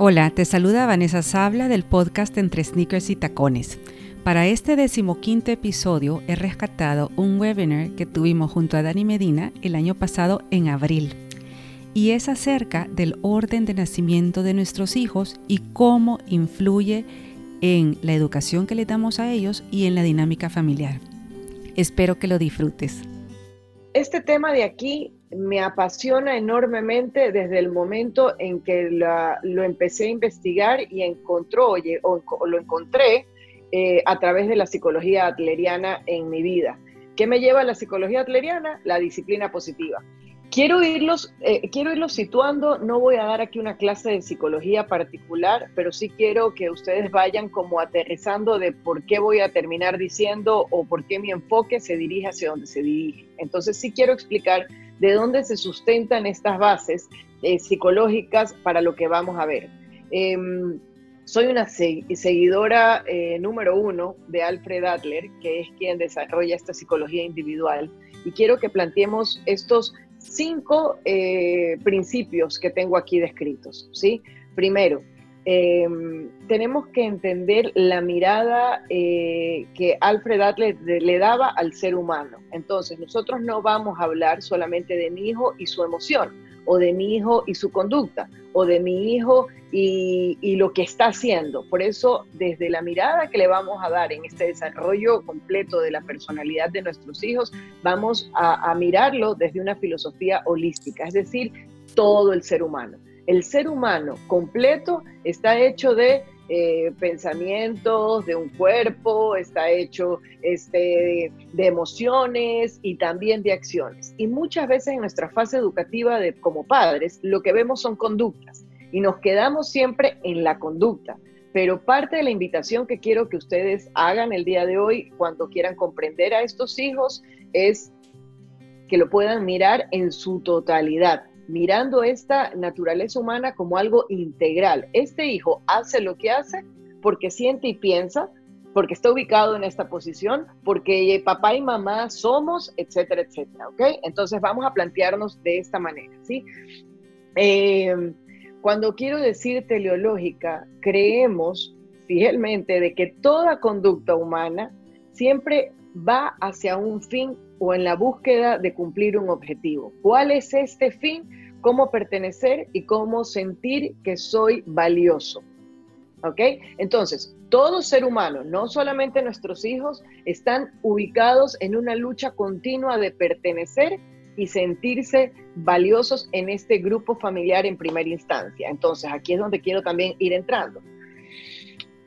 Hola, te saluda Vanessa Sabla del podcast Entre Sneakers y Tacones. Para este decimoquinto episodio he rescatado un webinar que tuvimos junto a Dani Medina el año pasado en abril y es acerca del orden de nacimiento de nuestros hijos y cómo influye en la educación que le damos a ellos y en la dinámica familiar. Espero que lo disfrutes. Este tema de aquí me apasiona enormemente desde el momento en que lo empecé a investigar y encontró, o, lo encontré eh, a través de la psicología atleriana en mi vida. ¿Qué me lleva a la psicología atleriana? La disciplina positiva. Quiero irlos, eh, quiero irlos situando, no voy a dar aquí una clase de psicología particular, pero sí quiero que ustedes vayan como aterrizando de por qué voy a terminar diciendo o por qué mi enfoque se dirige hacia donde se dirige. Entonces sí quiero explicar de dónde se sustentan estas bases eh, psicológicas para lo que vamos a ver. Em, soy una seguidora eh, número uno de Alfred Adler, que es quien desarrolla esta psicología individual, y quiero que planteemos estos cinco eh, principios que tengo aquí descritos. ¿sí? Primero, em, tenemos que entender la mirada eh, que Alfred Adler le daba al ser humano. Entonces, nosotros no vamos a hablar solamente de mi hijo y su emoción, o de mi hijo y su conducta, o de mi hijo y, lo que está haciendo. Por eso, desde la mirada que le vamos a dar en este desarrollo completo de la personalidad de nuestros hijos, vamos a, a mirarlo desde una filosofía holística, es decir, todo el ser humano. El ser humano completo está hecho de eh, pensamientos, de un cuerpo, está hecho este, de emociones y también de acciones. Y muchas veces en nuestra fase educativa como padres, lo que vemos son conductas y nos quedamos siempre en la conducta. Pero parte de la invitación que quiero que ustedes hagan el día de hoy cuando quieran comprender a estos hijos es que lo puedan mirar en su totalidad, mirando esta naturaleza humana como algo integral. Este hijo hace lo que hace porque siente y piensa, porque está ubicado en esta posición, porque papá y mamá somos, etcétera, etcétera, ¿ok? Entonces vamos a plantearnos de esta manera, ¿sí? Eh, cuando quiero decir teleológica, creemos fielmente de que toda conducta humana siempre va hacia un fin o en la búsqueda de cumplir un objetivo. ¿Cuál es este fin? Cómo pertenecer y cómo sentir que soy valioso. ¿Ok? Entonces, todo ser humano, no solamente nuestros hijos, están ubicados en una lucha continua de pertenecer y sentirse valiosos en este grupo familiar en primera instancia. Entonces, aquí es donde quiero también ir entrando.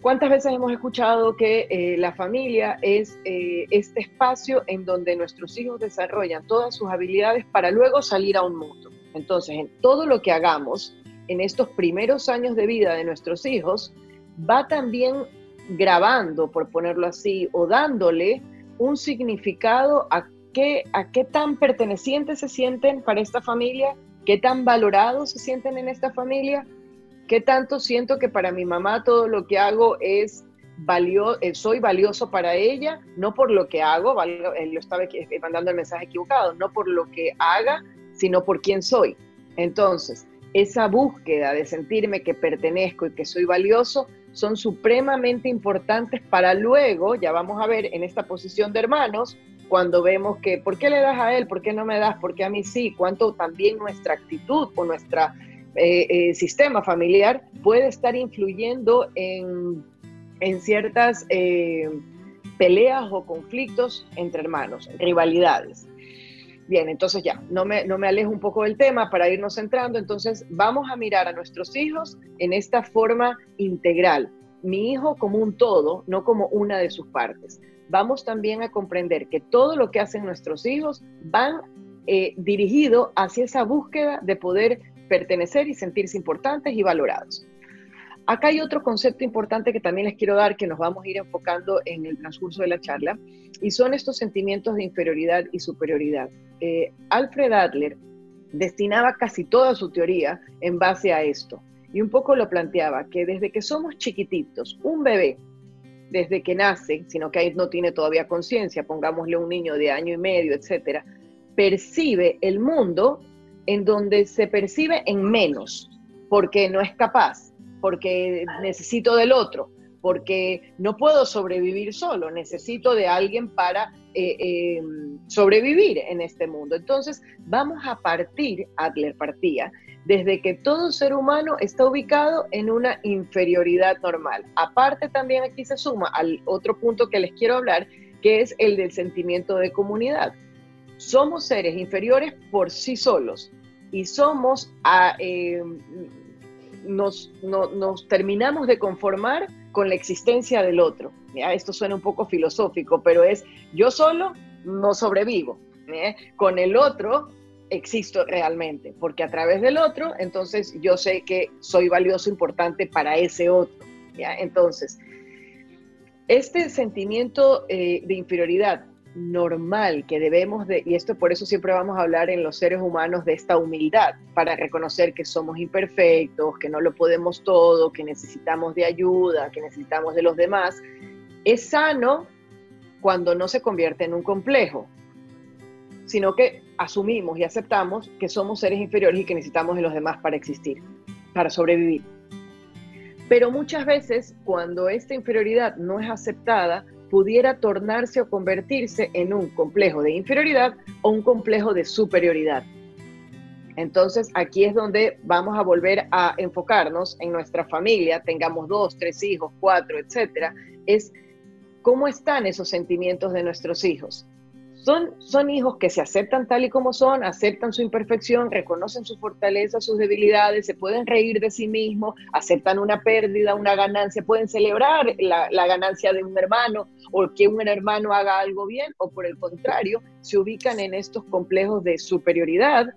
¿Cuántas veces hemos escuchado que eh, la familia es eh, este espacio en donde nuestros hijos desarrollan todas sus habilidades para luego salir a un mundo? Entonces, en todo lo que hagamos en estos primeros años de vida de nuestros hijos, va también grabando, por ponerlo así, o dándole un significado a qué, a qué tan pertenecientes se sienten para esta familia, qué tan valorados se sienten en esta familia, ¿Qué tanto siento que para mi mamá todo lo que hago es valioso, eh, soy valioso para ella, no por lo que hago, él eh, lo estaba eh, mandando el mensaje equivocado, no por lo que haga, sino por quién soy. Entonces, esa búsqueda de sentirme que pertenezco y que soy valioso son supremamente importantes para luego, ya vamos a ver en esta posición de hermanos, cuando vemos que, ¿por qué le das a él? ¿Por qué no me das? ¿Por qué a mí sí? Cuánto también nuestra actitud o nuestra eh, eh, sistema familiar puede estar influyendo en, ciertas eh, peleas o conflictos entre hermanos, rivalidades. Bien, entonces ya, no me, no me alejo un poco del tema para irnos centrando, entonces vamos a mirar a nuestros hijos en esta forma integral, mi hijo como un todo, no como una de sus partes. Vamos también a comprender que todo lo que hacen nuestros hijos van dirigido hacia esa búsqueda de poder pertenecer y sentirse importantes y valorados. Acá hay otro concepto importante que también les quiero dar, que nos vamos a ir enfocando en el transcurso de la charla, y son estos sentimientos de inferioridad y superioridad. Eh, Alfred Adler destinaba casi toda su teoría en base a esto, y un poco lo planteaba, que desde que somos chiquititos, un bebé, desde que nace, sino que ahí no tiene todavía conciencia, pongámosle un niño de año y medio, etcétera, percibe el mundo en donde se percibe en menos, porque no es capaz. porque necesito del otro, porque no puedo sobrevivir solo, necesito de alguien para eh, em, sobrevivir en este mundo. Entonces, vamos a partir, Adler partía, desde que todo ser humano está ubicado en una inferioridad normal. Aparte, también aquí se suma al otro punto que les quiero hablar, que es el del sentimiento de comunidad. Somos seres inferiores por sí solos y somos, a, em, nos, nos terminamos de conformar con la existencia del otro. Esto suena un poco filosófico, pero es yo solo no sobrevivo. Con el otro existo realmente, porque a través del otro, entonces yo sé que soy valioso, importante para ese otro. Entonces, este sentimiento eh, de inferioridad normal que debemos de, y esto por eso siempre vamos a hablar en los seres humanos de esta humildad, para reconocer que somos imperfectos, que no lo podemos todo, que necesitamos de ayuda, que necesitamos de los demás, es sano cuando no se convierte en un complejo, sino que asumimos y aceptamos que somos seres inferiores y que necesitamos de los demás para existir, para sobrevivir. Pero muchas veces cuando esta inferioridad no es aceptada, pudiera tornarse o convertirse en un complejo de inferioridad o un complejo de superioridad. Entonces aquí es donde vamos a volver a enfocarnos en nuestra familia, tengamos dos, tres hijos, cuatro, etcétera, es cómo están esos sentimientos de nuestros hijos. Son, hijos que se aceptan tal y como son, aceptan su imperfección, reconocen su fortaleza, sus debilidades, se pueden reír de sí mismos, aceptan una pérdida, una ganancia, pueden celebrar la, la ganancia de un hermano o que un hermano haga algo bien, o por el contrario, se ubican en estos complejos de superioridad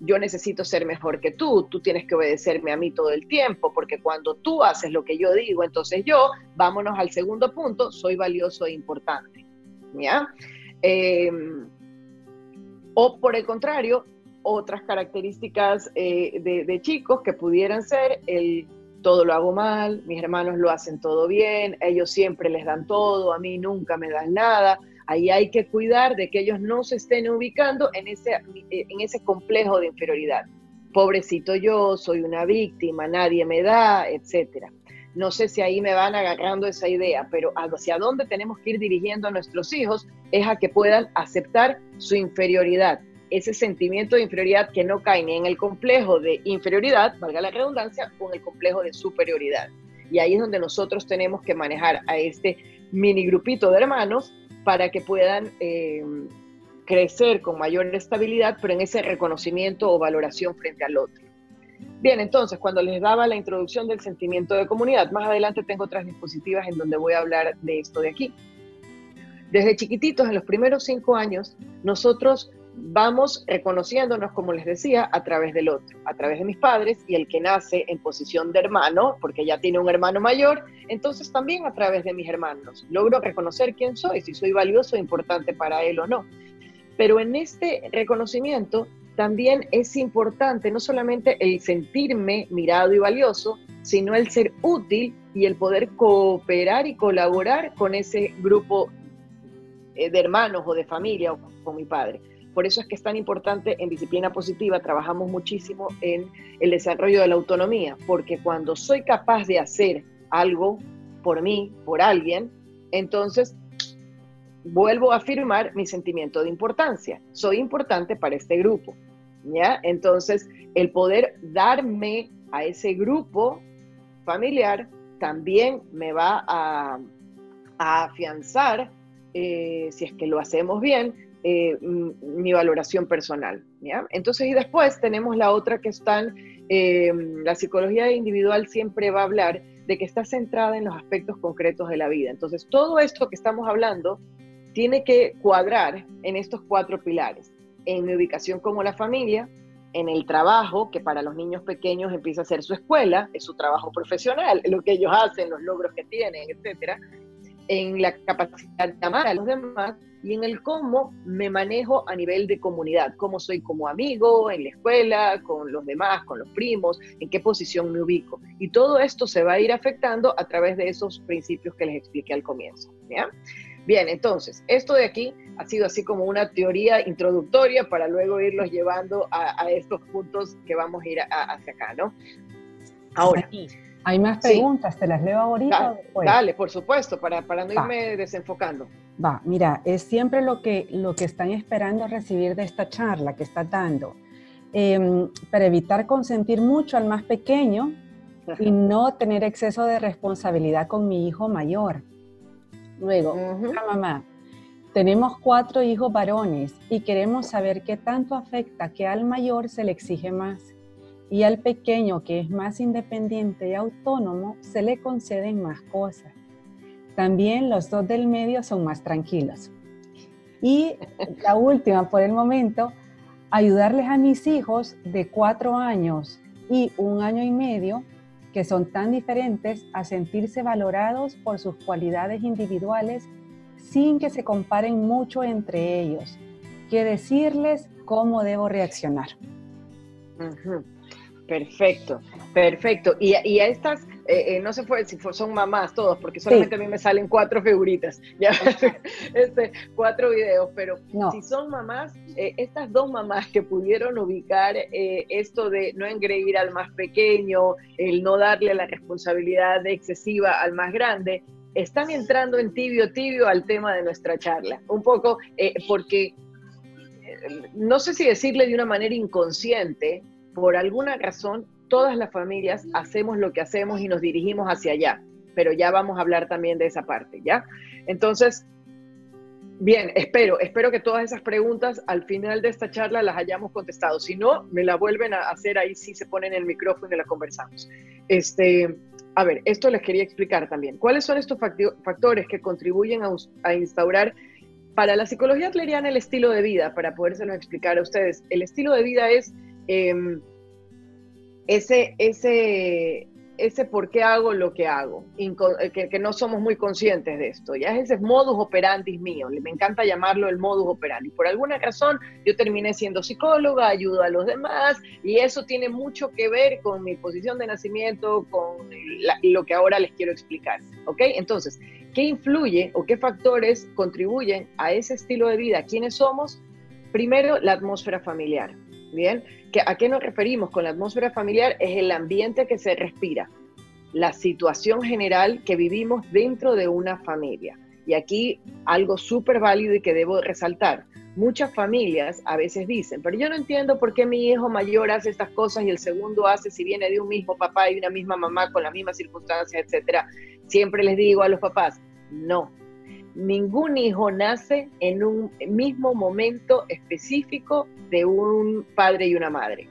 yo necesito ser mejor que tú, tú tienes que obedecerme a mí todo el tiempo, porque cuando tú haces lo que yo digo, entonces yo, vámonos al segundo punto, soy valioso e importante. ¿Ya? Em, o por el contrario, otras características eh, de, chicos que pudieran ser el todo lo hago mal, mis hermanos lo hacen todo bien, ellos siempre les dan todo, a mí nunca me dan nada. Ahí hay que cuidar de que ellos no se estén ubicando en ese, en ese complejo de inferioridad. Pobrecito yo, soy una víctima, nadie me da, etcétera. No sé si ahí me van agarrando esa idea, pero hacia dónde tenemos que ir dirigiendo a nuestros hijos es a que puedan aceptar su inferioridad, ese sentimiento de inferioridad que no cae ni en el complejo de inferioridad, valga la redundancia, o en el complejo de superioridad. Y ahí es donde nosotros tenemos que manejar a este mini grupito de hermanos para que puedan eh, crecer con mayor estabilidad, pero en ese reconocimiento o valoración frente al otro. Bien, entonces, cuando les daba la introducción del sentimiento de comunidad, más adelante tengo otras dispositivas en donde voy a hablar de esto de aquí. Desde chiquititos, en los primeros cinco años, nosotros vamos reconociéndonos, como les decía, a través del otro, a través de mis padres y el que nace en posición de hermano, porque ya tiene un hermano mayor, entonces también a través de mis hermanos. Logro reconocer quién soy, si soy valioso e importante para él o no. Pero en este reconocimiento también es importante no solamente el sentirme mirado y valioso, sino el ser útil y el poder cooperar y colaborar con ese grupo eh, de hermanos o de familia o con mi padre. Por eso es que es tan importante en disciplina positiva, trabajamos muchísimo en el desarrollo de la autonomía, porque cuando soy capaz de hacer algo por mí, por alguien, entonces vuelvo a afirmar mi sentimiento de importancia. Soy importante para este grupo. ¿Ya? Entonces, el poder darme a ese grupo familiar también me va a, afianzar, eh, si es que lo hacemos bien, eh, mi valoración personal. ¿ya? Entonces, y después tenemos la otra que están, eh, la psicología individual siempre va a hablar de que está centrada en los aspectos concretos de la vida. Entonces, todo esto que estamos hablando tiene que cuadrar en estos cuatro pilares en mi ubicación como la familia, en el trabajo, que para los niños pequeños empieza a ser su escuela, es su trabajo profesional, lo que ellos hacen, los logros que tienen, etcétera, en la capacidad de amar a los demás y en el cómo me manejo a nivel de comunidad, cómo soy como amigo en la escuela, con los demás, con los primos, en qué posición me ubico. Y todo esto se va a ir afectando a través de esos principios que les expliqué al comienzo. Bien, entonces, esto de aquí ha sido así como una teoría introductoria para luego irlos llevando a, estos puntos que vamos a ir hacia acá, ¿no? Ahora, Hay más preguntas, ¿te las leo ahorita? Dale, por supuesto, para, para no irme desenfocando. Va, mira, es siempre lo que, lo que están esperando recibir de esta charla que estás dando. Em, para evitar consentir mucho al más pequeño y no tener exceso de responsabilidad con mi hijo mayor. Luego, mamá, tenemos cuatro hijos varones y queremos saber qué tanto afecta que al mayor se le exige más y al pequeño que es más independiente y autónomo se le conceden más cosas. También los dos del medio son más tranquilos. Y la última por el momento, ayudarles a mis hijos de cuatro años y un año y medio, que son tan diferentes, a sentirse valorados por sus cualidades individuales sin que se comparen mucho entre ellos, que decirles cómo debo reaccionar. Perfecto, perfecto. Y, a estas, eh, eh, no se fue si son mamás todos, porque solamente a mí me salen cuatro figuritas, ya, este, cuatro videos, pero si son mamás, eh, estas dos mamás que pudieron ubicar esto de no engreír al más pequeño, el no darle la responsabilidad excesiva al más grande, están entrando en tibio, tibio al tema de nuestra charla. Un poco porque, no sé si decirle de una manera inconsciente, por alguna razón, todas las familias hacemos lo que hacemos y nos dirigimos hacia allá, pero ya vamos a hablar también de esa parte, ¿ya? Entonces, bien, espero, espero que todas esas preguntas al final de esta charla las hayamos contestado. Si no, me la vuelven a hacer ahí si se ponen el micrófono y la conversamos. Este, a ver, esto les quería explicar también. ¿Cuáles son estos factores que contribuyen a, instaurar para la psicología atleriana el estilo de vida? Para podérselo explicar a ustedes. El estilo de vida es Em, ese, ese, ese por qué hago lo que hago, eh, que, no somos muy conscientes de esto. Ya ese es modus operandi mío, me encanta llamarlo el modus operandi. Por alguna razón yo terminé siendo psicóloga, ayudo a los demás y eso tiene mucho que ver con mi posición de nacimiento, con lo que ahora les quiero explicar. ¿Ok? Entonces, ¿qué influye o qué factores contribuyen a ese estilo de vida? ¿Quiénes somos? Primero, la atmósfera familiar. Bien, ¿a qué nos referimos con la atmósfera familiar? Es el ambiente que se respira, la situación general que vivimos dentro de una familia. Y aquí algo súper válido y que debo resaltar. Muchas familias a veces dicen, pero yo no entiendo por qué mi hijo mayor hace estas cosas y el segundo hace si viene de un mismo papá y una misma mamá con las mismas circunstancias, etcétera. Siempre les digo a los papás, no, ningún hijo nace en un mismo momento específico de un padre y una madre.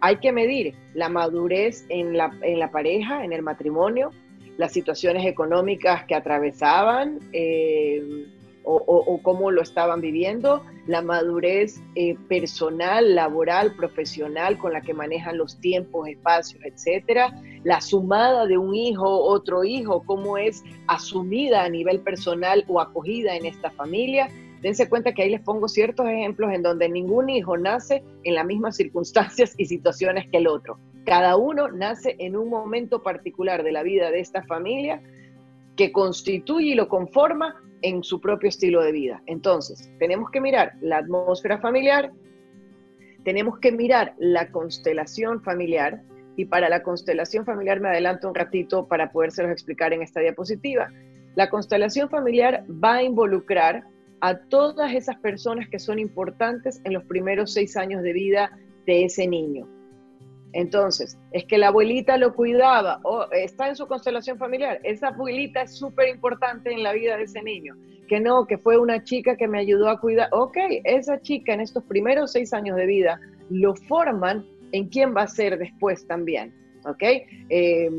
Hay que medir la madurez en la, pareja, en el matrimonio, las situaciones económicas que atravesaban, eh, o, cómo lo estaban viviendo, la madurez eh, personal, laboral, profesional con la que manejan los tiempos, espacios, etcétera, la sumada de un hijo, otro hijo, cómo es asumida a nivel personal o acogida en esta familia. Dense cuenta que ahí les pongo ciertos ejemplos en donde ningún hijo nace en las mismas circunstancias y situaciones que el otro. Cada uno nace en un momento particular de la vida de esta familia que constituye y lo conforma en su propio estilo de vida. Entonces, tenemos que mirar la atmósfera familiar, tenemos que mirar la constelación familiar, y para la constelación familiar me adelanto un ratito para podérselos explicar en esta diapositiva. La constelación familiar va a involucrar a todas esas personas que son importantes en los primeros seis años de vida de ese niño. Entonces, es que la abuelita lo cuidaba o está en su constelación familiar. Esa abuelita es súper importante en la vida de ese niño. Que no, que fue una chica que me ayudó a cuidar. Ok, esa chica en estos primeros seis años de vida lo forman en quién va a ser después también. Ok. Eh,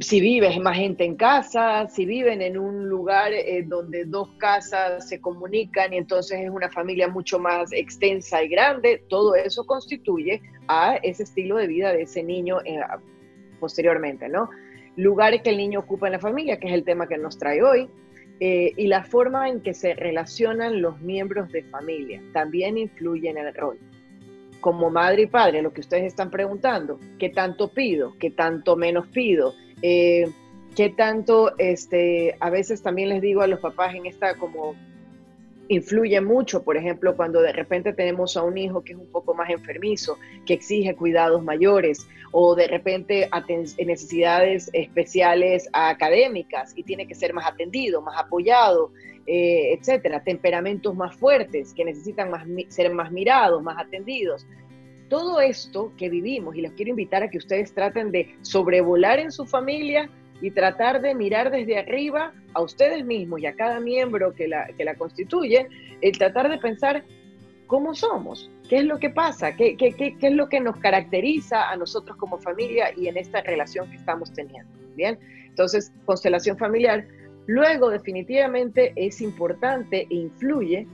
si vives más gente en casa, si viven en un lugar eh, donde dos casas se comunican y entonces es una familia mucho más extensa y grande, todo eso constituye a ese estilo de vida de ese niño eh, posteriormente, ¿no? Lugares que el niño ocupa en la familia, que es el tema que nos trae hoy, eh, y la forma en que se relacionan los miembros de familia también influye en el rol como madre y padre, lo que ustedes están preguntando, ¿qué tanto pido? ¿Qué tanto menos pido? Eh, ¿Qué tanto, este, a veces también les digo a los papás en esta como influye mucho, por ejemplo, cuando de repente tenemos a un hijo que es un poco más enfermizo, que exige cuidados mayores, o de repente necesidades especiales académicas y tiene que ser más atendido, más apoyado, eh, etcétera, temperamentos más fuertes que necesitan más, ser más mirados, más atendidos. Todo esto que vivimos, y los quiero invitar a que ustedes traten de sobrevolar en su familia y tratar de mirar desde arriba a ustedes mismos y a cada miembro que la, que la constituye, el tratar de pensar cómo somos, qué es lo que pasa, ¿Qué, qué, qué, qué es lo que nos caracteriza a nosotros como familia y en esta relación que estamos teniendo. Bien, entonces, constelación familiar. Luego, definitivamente, es importante e influye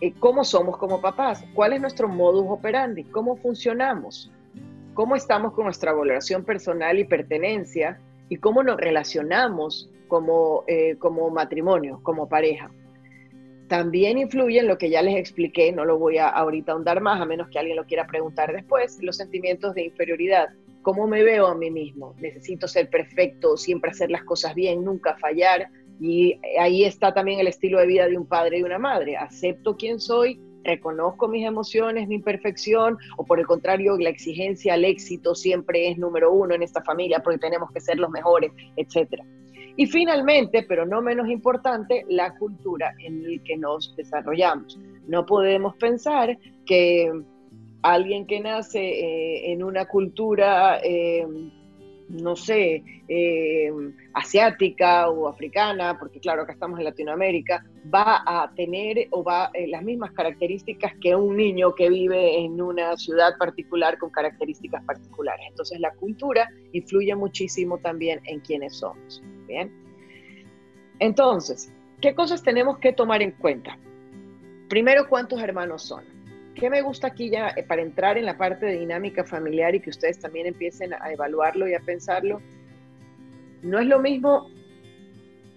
eh, cómo somos como papás, cuál es nuestro modus operandi, cómo funcionamos, cómo estamos con nuestra valoración personal y pertenencia y cómo nos relacionamos como, eh, como matrimonio, como pareja. También influye en lo que ya les expliqué, no lo voy a ahorita ahondar más, a menos que alguien lo quiera preguntar después, los sentimientos de inferioridad. ¿Cómo me veo a mí mismo? Necesito ser perfecto, siempre hacer las cosas bien, nunca fallar. Y ahí está también el estilo de vida de un padre y una madre. Acepto quién soy, reconozco mis emociones, mi imperfección, o por el contrario, la exigencia al éxito siempre es número uno en esta familia porque tenemos que ser los mejores, etcétera. Y finalmente, pero no menos importante, la cultura en la que nos desarrollamos. No podemos pensar que alguien que nace eh, en una cultura, eh, no sé, eh, asiática o africana, porque claro, acá estamos en Latinoamérica, va a tener o va las mismas características que un niño que vive en una ciudad particular con características particulares. Entonces la cultura influye muchísimo también en quienes somos. Bien. Entonces, ¿qué cosas tenemos que tomar en cuenta? Primero, ¿cuántos hermanos son? ¿Qué me gusta aquí ya eh, para entrar en la parte de dinámica familiar y que ustedes también empiecen a evaluarlo y a pensarlo? No es lo mismo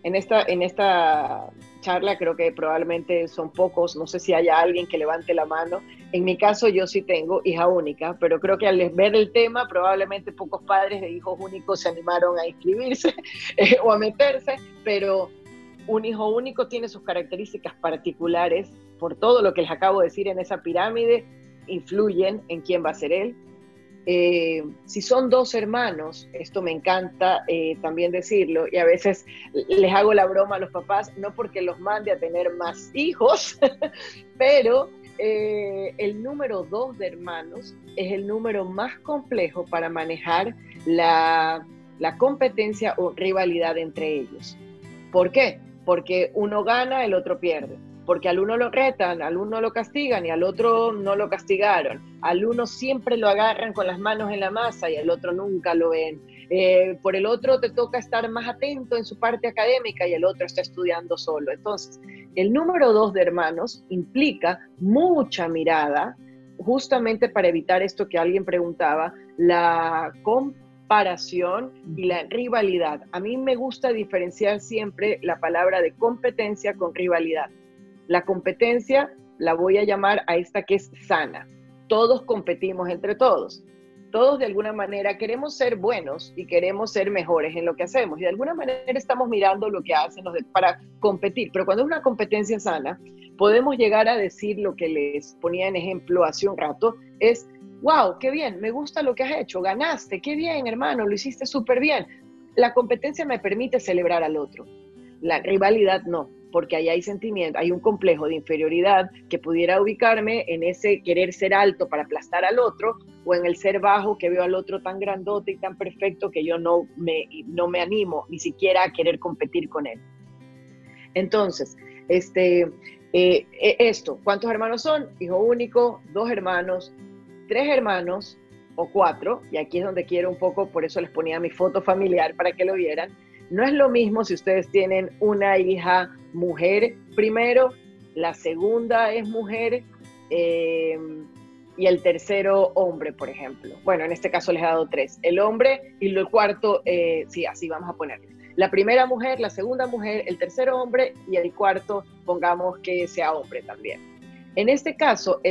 en esta, en esta charla, creo que probablemente son pocos, no sé si haya alguien que levante la mano. En mi caso yo sí tengo hija única, pero creo que al ver el tema probablemente pocos padres de hijos únicos se animaron a inscribirse eh, o a meterse, pero un hijo único tiene sus características particulares por todo lo que les acabo de decir en esa pirámide, influyen en quién va a ser él eh, si son dos hermanos, esto me encanta eh, también decirlo, y a veces les hago la broma a los papás, no porque los mande a tener más hijos, pero eh, el número dos de hermanos es el número más complejo para manejar la, la competencia o rivalidad entre ellos. ¿Por qué? Porque uno gana, el otro pierde porque al uno lo retan, al uno lo castigan y al otro no lo castigaron. Al uno siempre lo agarran con las manos en la masa y al otro nunca lo ven. Eh, por el otro te toca estar más atento en su parte académica y el otro está estudiando solo. Entonces, el número dos de hermanos implica mucha mirada, justamente para evitar esto que alguien preguntaba, la comparación y la rivalidad. A mí me gusta diferenciar siempre la palabra de competencia con rivalidad. La competencia la voy a llamar a esta que es sana. Todos competimos entre todos. Todos de alguna manera queremos ser buenos y queremos ser mejores en lo que hacemos. Y de alguna manera estamos mirando lo que hacen para competir. Pero cuando es una competencia sana, podemos llegar a decir lo que les ponía en ejemplo hace un rato, es, wow, qué bien, me gusta lo que has hecho, ganaste, qué bien hermano, lo hiciste súper bien. La competencia me permite celebrar al otro. La rivalidad no porque ahí hay sentimiento, hay un complejo de inferioridad que pudiera ubicarme en ese querer ser alto para aplastar al otro o en el ser bajo que veo al otro tan grandote y tan perfecto que yo no me, no me animo ni siquiera a querer competir con él. Entonces, este, eh, eh, esto, ¿cuántos hermanos son? Hijo único, dos hermanos, tres hermanos o cuatro, y aquí es donde quiero un poco, por eso les ponía mi foto familiar para que lo vieran no es lo mismo si ustedes tienen una hija mujer primero, la segunda es mujer eh, y el tercero hombre, por ejemplo. Bueno, en este caso les he dado tres. El hombre y el cuarto, eh, sí, así vamos a ponerlo. La primera mujer, la segunda mujer, el tercero hombre y el cuarto, pongamos que sea hombre también. En este caso,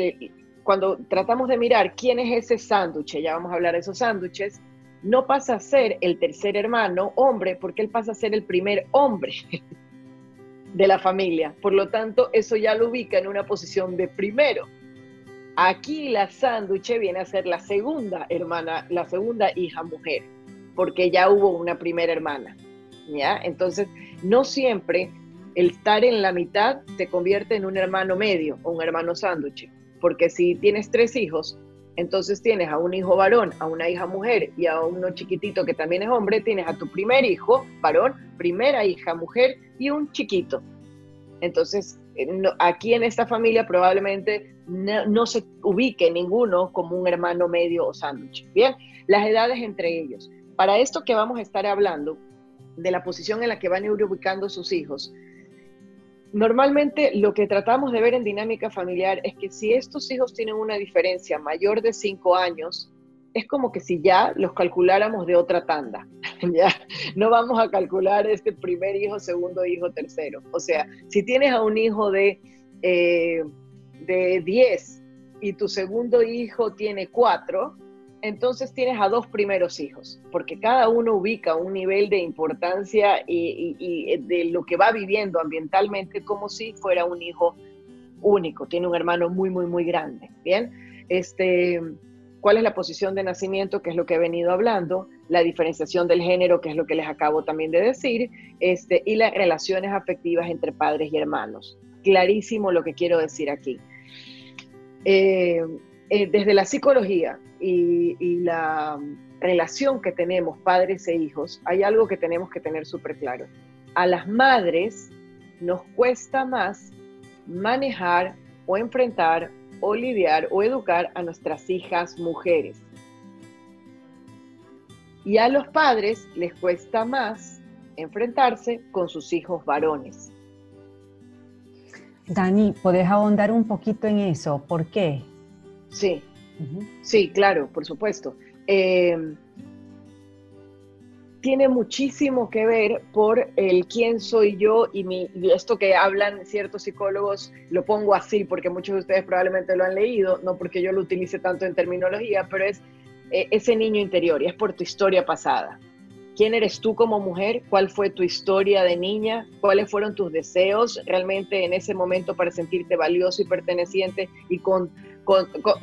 cuando tratamos de mirar quién es ese sándwich, ya vamos a hablar de esos sándwiches, no pasa a ser el tercer hermano hombre porque él pasa a ser el primer hombre. de la familia. Por lo tanto, eso ya lo ubica en una posición de primero. Aquí la sándwich viene a ser la segunda hermana, la segunda hija mujer, porque ya hubo una primera hermana. ¿ya? Entonces, no siempre el estar en la mitad te convierte en un hermano medio o un hermano sándwich, porque si tienes tres hijos, entonces tienes a un hijo varón, a una hija mujer y a uno chiquitito que también es hombre, tienes a tu primer hijo varón, primera hija mujer y un chiquito. Entonces, eh, aquí en esta familia probablemente no, se ubique ninguno como un hermano medio o sándwich. Bien, las edades entre ellos. Para esto que vamos a estar hablando, de la posición en la que van a ir ubicando sus hijos, Normalmente lo que tratamos de ver en dinámica familiar es que si estos hijos tienen una diferencia mayor de cinco años, es como que si ya los calculáramos de otra tanda. ya no vamos a calcular este primer hijo, segundo hijo, tercero. O sea, si tienes a un hijo de, eh, de 10 y tu segundo hijo tiene 4, entonces tienes a dos primeros hijos, porque cada uno ubica un nivel de importancia y, de lo que va viviendo ambientalmente como si fuera un hijo único, tiene un hermano muy, muy, muy grande. Bien, este, ¿cuál es la posición de nacimiento? Que es lo que he venido hablando, la diferenciación del género, que es lo que les acabo también de decir, este, y las relaciones afectivas entre padres y hermanos. Clarísimo lo que quiero decir aquí. Eh, eh, desde la psicología y, la relación que tenemos padres e hijos, hay algo que tenemos que tener súper claro. A las madres nos cuesta más manejar o enfrentar o lidiar o educar a nuestras hijas mujeres. Y a los padres les cuesta más enfrentarse con sus hijos varones. Dani, ¿podés ahondar un poquito en eso? ¿Por qué? Sí, sí, claro, por supuesto. Eh, tiene muchísimo que ver por el quién soy yo y, mi, esto que hablan ciertos psicólogos, lo pongo así porque muchos de ustedes probablemente lo han leído, no porque yo lo utilice tanto en terminología, pero es eh, ese niño interior y es por tu historia pasada. ¿Quién eres tú como mujer? ¿Cuál fue tu historia de niña? ¿Cuáles fueron tus deseos realmente en ese momento para sentirte valioso y perteneciente y con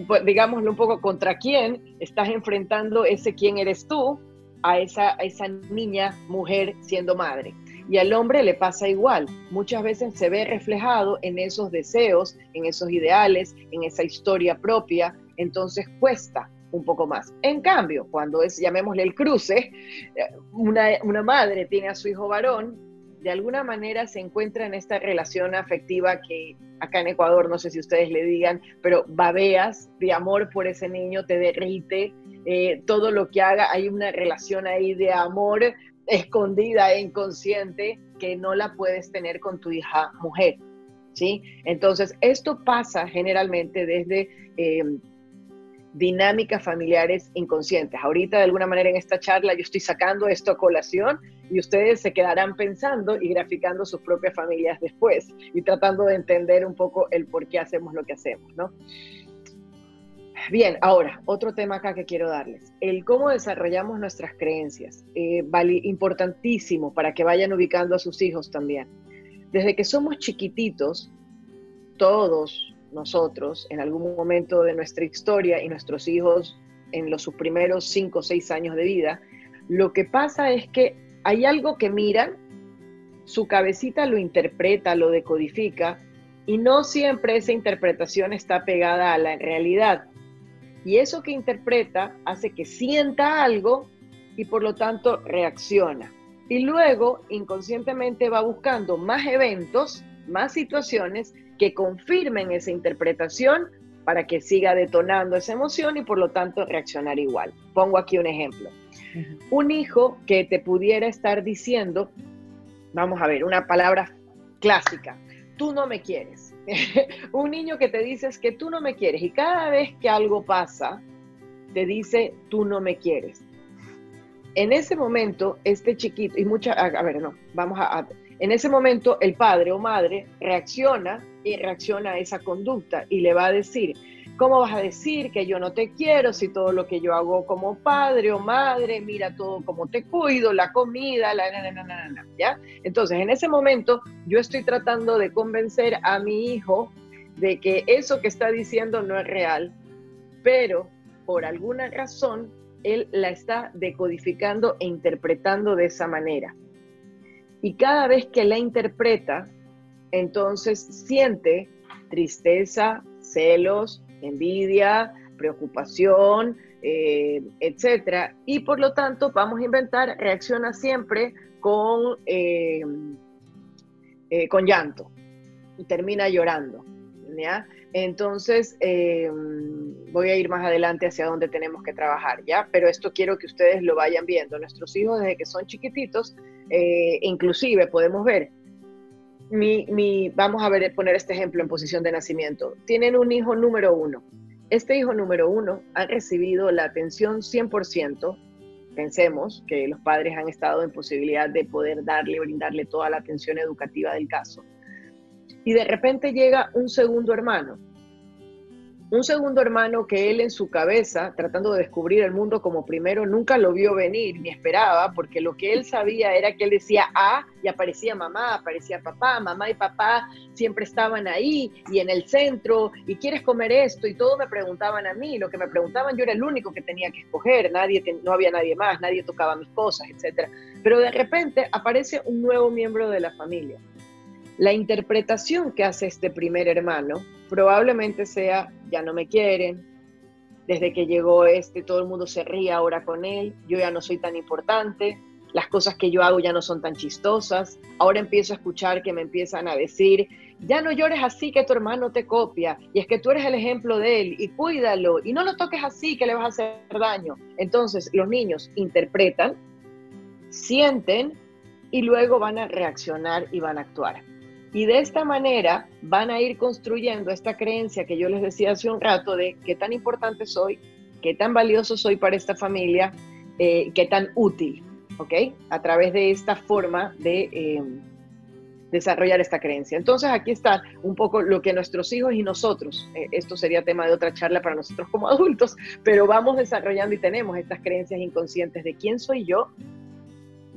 pues, digámoslo un poco, contra quién estás enfrentando ese quién eres tú a esa, esa niña, mujer siendo madre. Y al hombre le pasa igual. Muchas veces se ve reflejado en esos deseos, en esos ideales, en esa historia propia. Entonces cuesta un poco más. En cambio, cuando es, llamémosle el cruce, eh, una, una madre tiene a su hijo varón, de alguna manera se encuentra en esta relación afectiva que acá en Ecuador, no sé si ustedes le digan, pero babeas de amor por ese niño, te derrite, eh, todo lo que haga, hay una relación ahí de amor escondida e inconsciente que no la puedes tener con tu hija mujer. ¿Sí? Entonces, esto pasa generalmente desde eh, dinámicas familiares inconscientes. Ahorita, de alguna manera, en esta charla, yo estoy sacando esto a colación y ustedes se quedarán pensando y graficando sus propias familias después y tratando de entender un poco el por qué hacemos lo que hacemos, ¿no? Bien, ahora, otro tema acá que quiero darles, el cómo desarrollamos nuestras creencias, eh, vale, importantísimo para que vayan ubicando a sus hijos también. Desde que somos chiquititos, todos nosotros, en algún momento de nuestra historia y nuestros hijos en los sus primeros cinco o seis años de vida, lo que pasa es que hay algo que miran, su cabecita lo interpreta, lo decodifica, y no siempre esa interpretación está pegada a la realidad. Y eso que interpreta hace que sienta algo y por lo tanto reacciona. Y luego inconscientemente va buscando más eventos, más situaciones que confirmen esa interpretación para que siga detonando esa emoción y por lo tanto reaccionar igual. Pongo aquí un ejemplo. Un hijo que te pudiera estar diciendo, vamos a ver, una palabra clásica, tú no me quieres. un niño que te dice que tú no me quieres y cada vez que algo pasa, te dice, tú no me quieres. En ese momento, este chiquito, y mucha, a, ver, no, vamos a, en ese momento el padre o madre reacciona y reacciona a esa conducta y le va a decir, ¿Cómo vas a decir que yo no te quiero si todo lo que yo hago como padre o madre, mira todo como te cuido, la comida, la, na, ¿ya? Entonces, en ese momento, yo estoy tratando de convencer a mi hijo de que eso que está diciendo no es real, pero por alguna razón, él la está decodificando e interpretando de esa manera. Y cada vez que la interpreta, entonces siente tristeza, celos, envidia, preocupación, eh, etcétera. Y por lo tanto, vamos a inventar, reacciona siempre con, eh, eh, con llanto y termina llorando. Entonces, voy a ir más adelante hacia donde tenemos que trabajar, ¿ya? Pero esto quiero que ustedes lo vayan viendo. Nuestros hijos, desde que son chiquititos, inclusive podemos ver vamos a ver, poner este ejemplo en posición de nacimiento. Tienen un hijo número uno. Este hijo número uno ha recibido la atención 100%. Pensemos que los padres han estado en posibilidad de poder darle, brindarle toda la atención educativa del caso. Y de repente llega un segundo hermano un segundo hermano que él en su cabeza, tratando de descubrir el mundo como primero, nunca lo vio venir ni esperaba, porque lo que él sabía era que él decía A y aparecía mamá, aparecía papá, mamá y papá siempre estaban ahí y en el centro, y quieres comer esto, y todo me preguntaban a mí, lo que me preguntaban yo era el único que tenía que escoger, nadie, no había nadie más, nadie tocaba mis cosas, etc. Pero de repente aparece un nuevo miembro de la familia. La interpretación que hace este primer hermano probablemente sea, ya no me quieren, desde que llegó este todo el mundo se ríe ahora con él, yo ya no soy tan importante, las cosas que yo hago ya no son tan chistosas, ahora empiezo a escuchar que me empiezan a decir, ya no llores así que tu hermano te copia, y es que tú eres el ejemplo de él, y cuídalo, y no lo toques así que le vas a hacer daño. Entonces los niños interpretan, sienten, y luego van a reaccionar y van a actuar. Y de esta manera van a ir construyendo esta creencia que yo les decía hace un rato de qué tan importante soy, qué tan valioso soy para esta familia, eh, qué tan útil, ¿ok? A través de esta forma de eh, desarrollar esta creencia. Entonces aquí está un poco lo que nuestros hijos y nosotros, eh, esto sería tema de otra charla para nosotros como adultos, pero vamos desarrollando y tenemos estas creencias inconscientes de quién soy yo,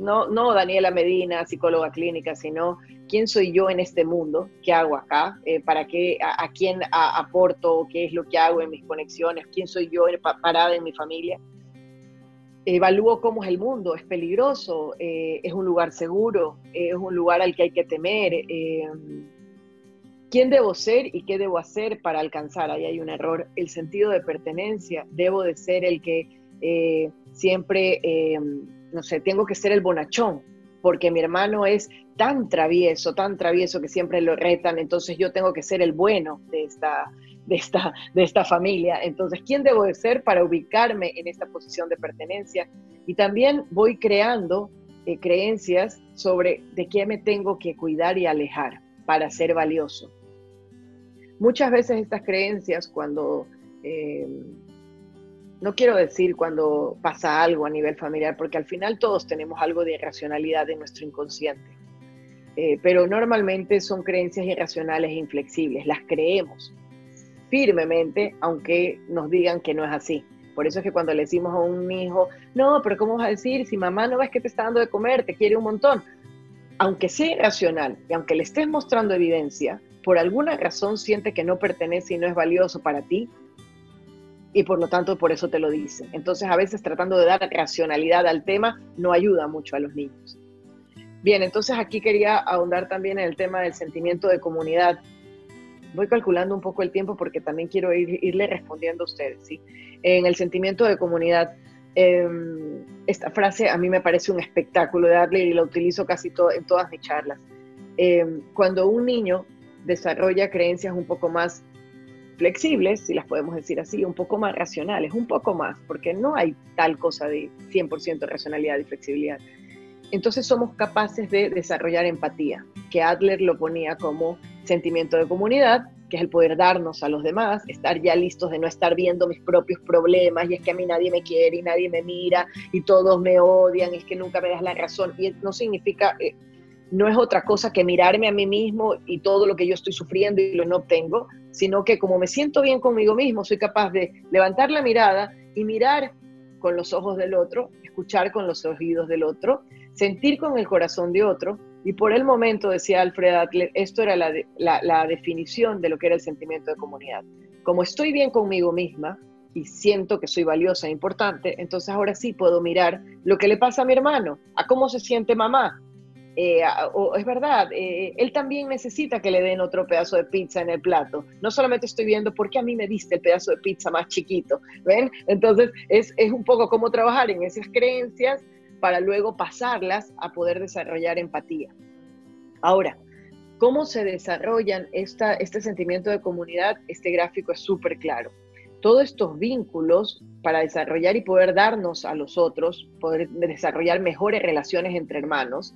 no, no Daniela Medina, psicóloga clínica, sino quién soy yo en este mundo, qué hago acá, eh, para qué, a, quién aporto, qué es lo que hago en mis conexiones, quién soy yo parada en mi familia. Evalúo cómo es el mundo, es peligroso, eh, es un lugar seguro, es un lugar al que hay que temer. Eh, ¿Quién debo ser y qué debo hacer para alcanzar? Ahí hay un error. El sentido de pertenencia. Debo de ser el que siempre, no sé, tengo que ser el bonachón, porque mi hermano es tan travieso, tan travieso que siempre lo retan, entonces yo tengo que ser el bueno de esta, de esta, de esta familia. Entonces, ¿quién debo de ser para ubicarme en esta posición de pertenencia? Y también voy creando eh, creencias sobre de qué me tengo que cuidar y alejar para ser valioso. Muchas veces estas creencias, cuando eh, no quiero decir cuando pasa algo a nivel familiar, porque al final todos tenemos algo de irracionalidad en nuestro inconsciente. Eh, pero normalmente son creencias irracionales e inflexibles, las creemos firmemente, aunque nos digan que no es así. Por eso es que cuando le decimos a un hijo, no, pero ¿cómo vas a decir si mamá no ves que te está dando de comer, te quiere un montón? Aunque sea irracional y aunque le estés mostrando evidencia, por alguna razón siente que no pertenece y no es valioso para ti, y por lo tanto por eso te lo dice. Entonces a veces tratando de dar racionalidad al tema no ayuda mucho a los niños. Bien, entonces aquí quería ahondar también en el tema del sentimiento de comunidad. Voy calculando un poco el tiempo porque también quiero irle respondiendo a ustedes. ¿sí? En el sentimiento de comunidad, em, esta frase a mí me parece un espectáculo de darle y la utilizo casi en todas mis charlas. Em, cuando un niño desarrolla creencias un poco más flexibles, si las podemos decir así, un poco más racionales, un poco más, porque no hay tal cosa de 100% racionalidad y flexibilidad. Entonces somos capaces de desarrollar empatía, que Adler lo ponía como sentimiento de comunidad, que es el poder darnos a los demás, estar ya listos de no estar viendo mis propios problemas y es que a mí nadie me quiere y nadie me mira y todos me odian, es que nunca me das la razón. Y no significa, eh, no es otra cosa que mirarme a mí mismo y todo lo que yo estoy sufriendo y lo no obtengo, sino que como me siento bien conmigo mismo, soy capaz de levantar la mirada y mirar con los ojos del otro, escuchar con los oídos del otro, sentir con el corazón de otro. Y por el momento, decía Alfred Adler, esto era la, la definición de lo que era el sentimiento de comunidad. Como estoy bien conmigo misma, y siento que soy valiosa e importante, entonces ahora sí puedo mirar lo que le pasa a mi hermano, a cómo se siente mamá, eh, es verdad, eh, él también necesita que le den otro pedazo de pizza en el plato. No solamente estoy viendo por qué a mí me diste el pedazo de pizza más chiquito, ¿ven? Entonces es, es un poco cómo trabajar en esas creencias para luego pasarlas a poder desarrollar empatía. Ahora, ¿cómo se desarrollan esta, este sentimiento de comunidad? Este gráfico es súper claro. Todos estos vínculos para desarrollar y poder darnos a los otros, poder desarrollar mejores relaciones entre hermanos,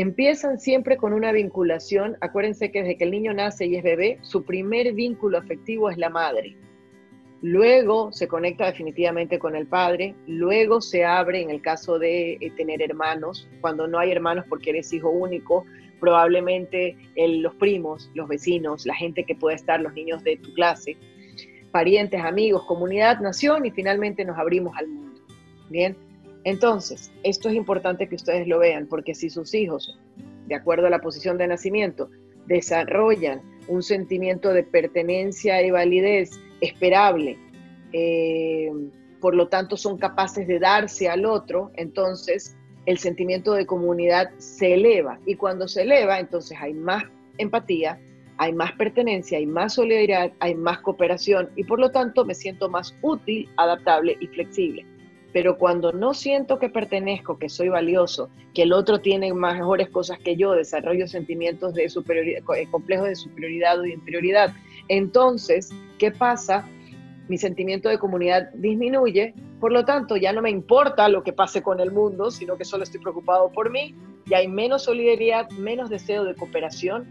empiezan siempre con una vinculación. Acuérdense que desde que el niño nace y es bebé, su primer vínculo afectivo es la madre. Luego se conecta definitivamente con el padre, luego se abre en el caso de eh, tener hermanos, cuando no hay hermanos porque eres hijo único, probablemente los primos, los vecinos, la gente que puede estar, los niños de tu clase, parientes, amigos, comunidad, nación y finalmente nos abrimos al mundo. Bien, entonces, esto es importante que ustedes lo vean, porque si sus hijos, de acuerdo a la posición de nacimiento, desarrollan un sentimiento de pertenencia y validez esperable, eh, por lo tanto son capaces de darse al otro, entonces el sentimiento de comunidad se eleva. Y cuando se eleva, entonces hay más empatía, hay más pertenencia, hay más solidaridad, hay más cooperación y por lo tanto me siento más útil, adaptable y flexible. Pero cuando no siento que pertenezco, que soy valioso, que el otro tiene mejores cosas que yo, desarrollo sentimientos de superioridad, eh, complejos de superioridad o inferioridad, entonces, ¿qué pasa? Mi sentimiento de comunidad disminuye, por lo tanto, ya no me importa lo que pase con el mundo, sino que solo estoy preocupado por mí, y hay menos solidaridad, menos deseo de cooperación.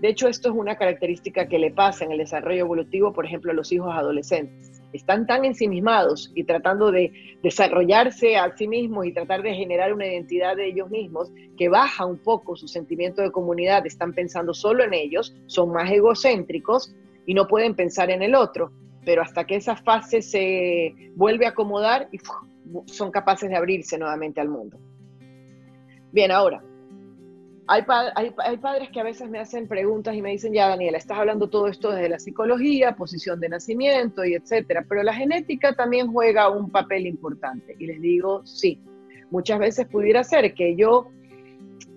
De hecho, esto es una característica que le pasa en el desarrollo evolutivo, por ejemplo, a los hijos adolescentes están tan ensimismados y tratando de desarrollarse a sí mismos y tratar de generar una identidad de ellos mismos que baja un poco su sentimiento de comunidad, están pensando solo en ellos, son más egocéntricos y no pueden pensar en el otro. Pero hasta que esa fase se vuelve a acomodar, y son capaces de abrirse nuevamente al mundo. Bien, ahora, hay, padres que a veces me hacen preguntas y me dicen, ya Daniela, estás hablando todo esto desde la psicología, posición de nacimiento y etcétera, pero la genética también juega un papel importante. Y les digo, sí, muchas veces pudiera ser que yo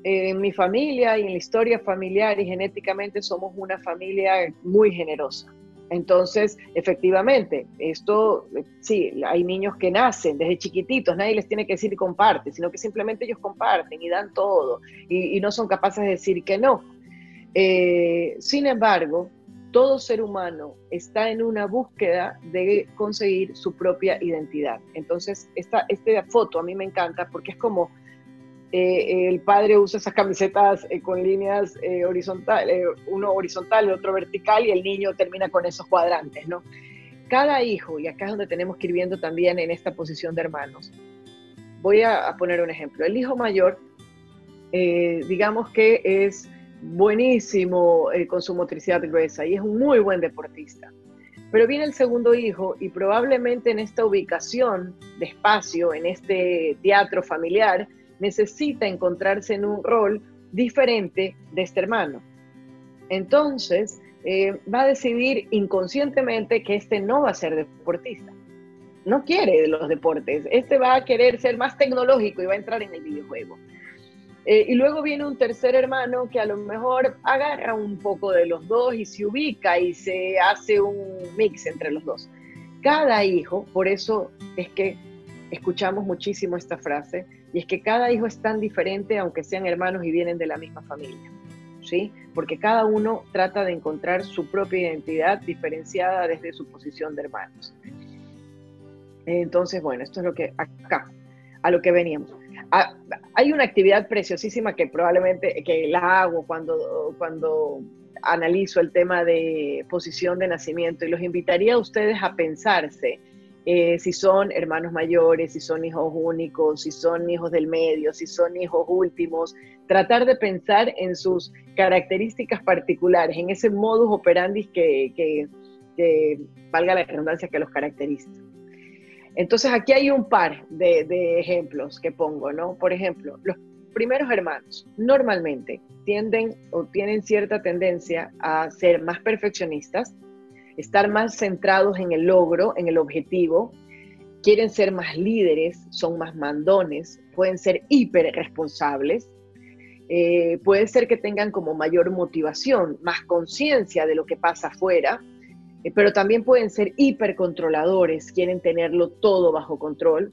eh, en mi familia y en la historia familiar y genéticamente somos una familia muy generosa. Entonces, efectivamente, esto, sí, hay niños que nacen desde chiquititos, nadie les tiene que decir comparte, sino que simplemente ellos comparten y dan todo y, no son capaces de decir que no. Eh, sin embargo, todo ser humano está en una búsqueda de conseguir su propia identidad. Entonces, esta, esta foto a mí me encanta porque es como eh, el padre usa esas camisetas eh, con líneas eh, horizontales, uno horizontal y otro vertical, y el niño termina con esos cuadrantes, ¿no? Cada hijo, y acá es donde tenemos que ir viendo también en esta posición de hermanos, voy a, poner un ejemplo. El hijo mayor, digamos que es buenísimo con su motricidad gruesa y es un muy buen deportista. Pero viene el segundo hijo y probablemente en esta ubicación de espacio, en este teatro familiar, necesita encontrarse en un rol diferente de este hermano. Entonces, eh, va a decidir inconscientemente que este no va a ser deportista. No quiere los deportes. Este va a querer ser más tecnológico y va a entrar en el videojuego. Eh, y luego viene un tercer hermano que a lo mejor agarra un poco de los dos y se ubica y se hace un mix entre los dos. Cada hijo, por eso es que escuchamos muchísimo esta frase, y es que cada hijo es tan diferente aunque sean hermanos y vienen de la misma familia. ¿Sí? Porque cada uno trata de encontrar su propia identidad diferenciada desde su posición de hermanos. Entonces, bueno, esto es lo que acá, a lo que veníamos. Ah, hay una actividad preciosísima que probablemente que la hago cuando, cuando analizo el tema de posición de nacimiento y los invitaría a ustedes a pensarse eh, si son hermanos mayores, si son hijos únicos, si son hijos del medio, si son hijos últimos, tratar de pensar en sus características particulares, en ese modus operandi que, valga la redundancia, que los caracteriza. Entonces aquí hay un par de, de ejemplos que pongo, ¿no? Por ejemplo, los primeros hermanos normalmente tienden o tienen cierta tendencia a ser más perfeccionistas, estar más centrados en el logro, en el objetivo, quieren ser más líderes, son más mandones, pueden ser hiper responsables, eh, puede ser que tengan como mayor motivación, más conciencia de lo que pasa afuera, eh, pero también pueden ser hipercontroladores, quieren tenerlo todo bajo control,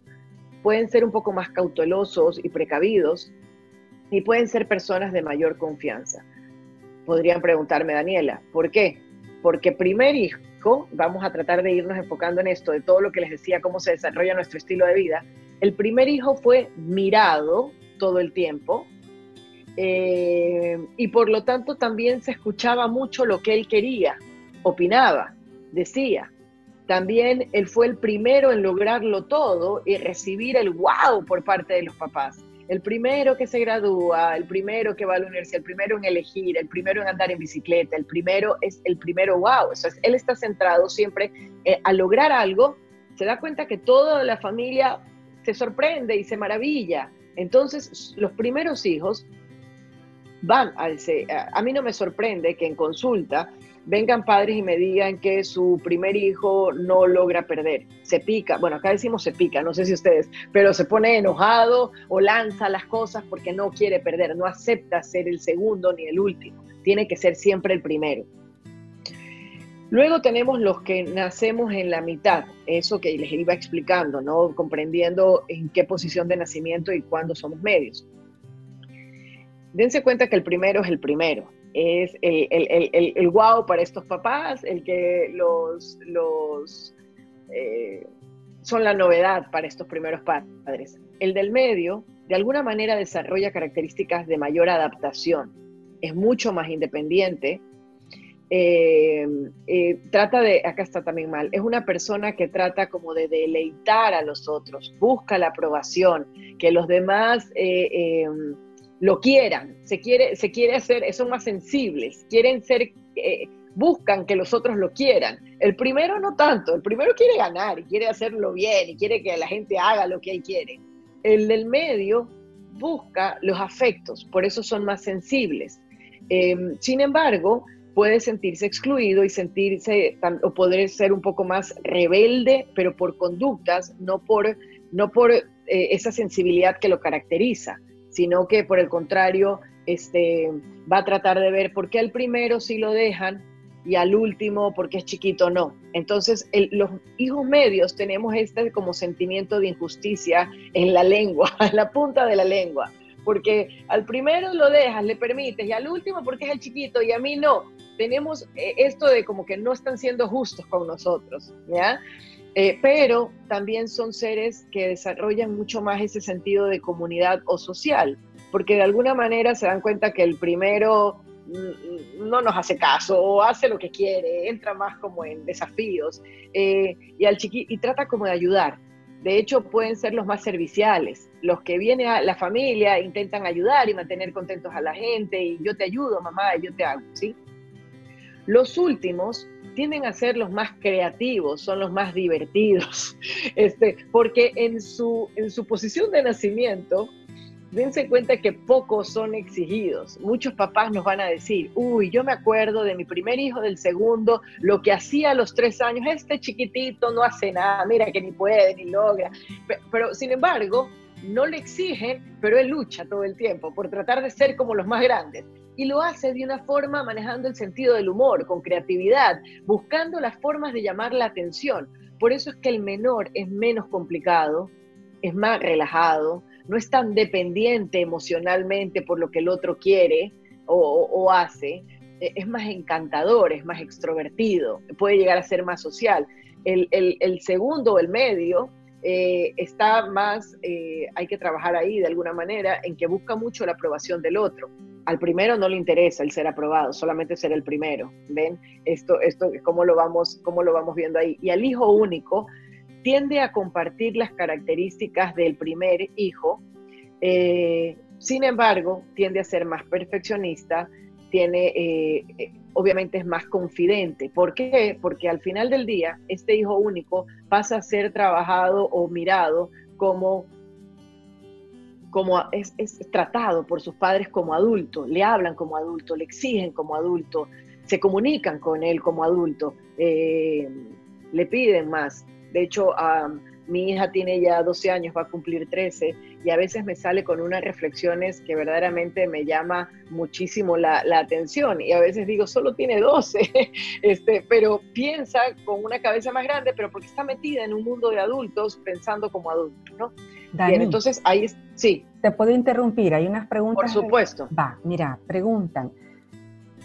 pueden ser un poco más cautelosos y precavidos, y pueden ser personas de mayor confianza. Podrían preguntarme, Daniela, ¿por qué? Porque primer hijo, vamos a tratar de irnos enfocando en esto, de todo lo que les decía, cómo se desarrolla nuestro estilo de vida, el primer hijo fue mirado todo el tiempo eh, y por lo tanto también se escuchaba mucho lo que él quería, opinaba, decía. También él fue el primero en lograrlo todo y recibir el wow por parte de los papás el primero que se gradúa, el primero que va a la universidad, el primero en elegir, el primero en andar en bicicleta, el primero es el primero wow. O sea, él está centrado siempre eh, a lograr algo, se da cuenta que toda la familia se sorprende y se maravilla. Entonces, los primeros hijos van a ese... A mí no me sorprende que en consulta vengan padres y me digan que su primer hijo no logra perder, se pica, bueno, acá decimos se pica, no sé si ustedes, pero se pone enojado o lanza las cosas porque no quiere perder, no acepta ser el segundo ni el último, tiene que ser siempre el primero. Luego tenemos los que nacemos en la mitad, eso que les iba explicando, ¿no? Comprendiendo en qué posición de nacimiento y cuándo somos medios. Dense cuenta que el primero es el primero, es el, el, el, el, wow para estos papás, el que los, los eh, son la novedad para estos primeros padres. El del medio, de alguna manera, desarrolla características de mayor adaptación, es mucho más independiente. Eh, eh, trata de, acá está también mal, es una persona que trata como de deleitar a los otros, busca la aprobación, que los demás lo quieran, se quiere, se quiere hacer, son más sensibles, quieren ser, eh, buscan que los otros lo quieran. El primero no tanto, el primero quiere ganar y quiere hacerlo bien y quiere que la gente haga lo que él quiere. El del medio busca los afectos, por eso son más sensibles. Em, sin embargo, puede sentirse excluido y sentirse o poder ser un poco más rebelde, pero por conductas, no por, no por eh, esa sensibilidad que lo caracteriza sino que por el contrario este, va a tratar de ver por qué al primero sí lo dejan y al último porque es chiquito no. Entonces los hijos medios tenemos este como sentimiento de injusticia en la lengua, en la punta de la lengua, porque al primero lo dejas, le permites y al último porque es el chiquito y a mí no. Tenemos eh, esto de como que no están siendo justos con nosotros, ¿ya? Eh, pero también son seres que desarrollan mucho más ese sentido de comunidad o social, porque de alguna manera se dan cuenta que el primero mm, no nos hace caso o hace lo que quiere, entra más como en desafíos eh, y, al chiqui trata como de ayudar. De hecho, pueden ser los más serviciales. Los que vienen a la familia intentan ayudar y mantener contentos a la gente y yo te ayudo, mamá, yo te hago, ¿sí? Los últimos tienden a ser los más creativos, son los más divertidos, este, porque en su, en su posición de nacimiento, dense cuenta que pocos son exigidos. Muchos papás nos van a decir, uy, yo me acuerdo de mi primer hijo, del segundo, lo que hacía a los tres años, este chiquitito no hace nada, mira que ni puede, ni logra. Pero, sin embargo, no le exigen, pero él lucha todo el tiempo por tratar de ser como los más grandes y lo hace de una forma manejando el sentido del humor, con creatividad, buscando las formas de llamar la atención. Por eso es que el menor es menos complicado, es más relajado, no es tan dependiente emocionalmente por lo que el otro quiere o, hace, e, es más encantador, es más extrovertido, puede llegar a ser más social. El, el segundo o el medio eh, está más, eh, hay que trabajar ahí de alguna manera, en que busca mucho la aprobación del otro. Al primero no le interesa el ser aprobado, solamente ser el primero. ¿Ven? Esto, esto ¿cómo, lo vamos, ¿Cómo lo vamos viendo ahí? Y al hijo único tiende a compartir las características del primer hijo, eh, sin embargo, tiende a ser más perfeccionista, tiene, eh, eh, obviamente es más confidente. ¿Por qué? Porque al final del día, este hijo único pasa a ser trabajado o mirado como como es, tratado por sus padres como adulto, le hablan como adulto, le exigen como adulto, se comunican con él como adulto, eh, le piden más. De hecho, mi hija tiene ya 12 años, va a cumplir 13, y a veces me sale con unas reflexiones que verdaderamente me llama muchísimo la, atención. Y a veces digo, solo tiene 12, este, pero piensa con una cabeza más grande, pero porque está metida en un mundo de adultos pensando como adulto, ¿no? Bien, entonces ahí sí. Te puedo interrumpir, hay unas preguntas. Por supuesto. Va, mira, preguntan.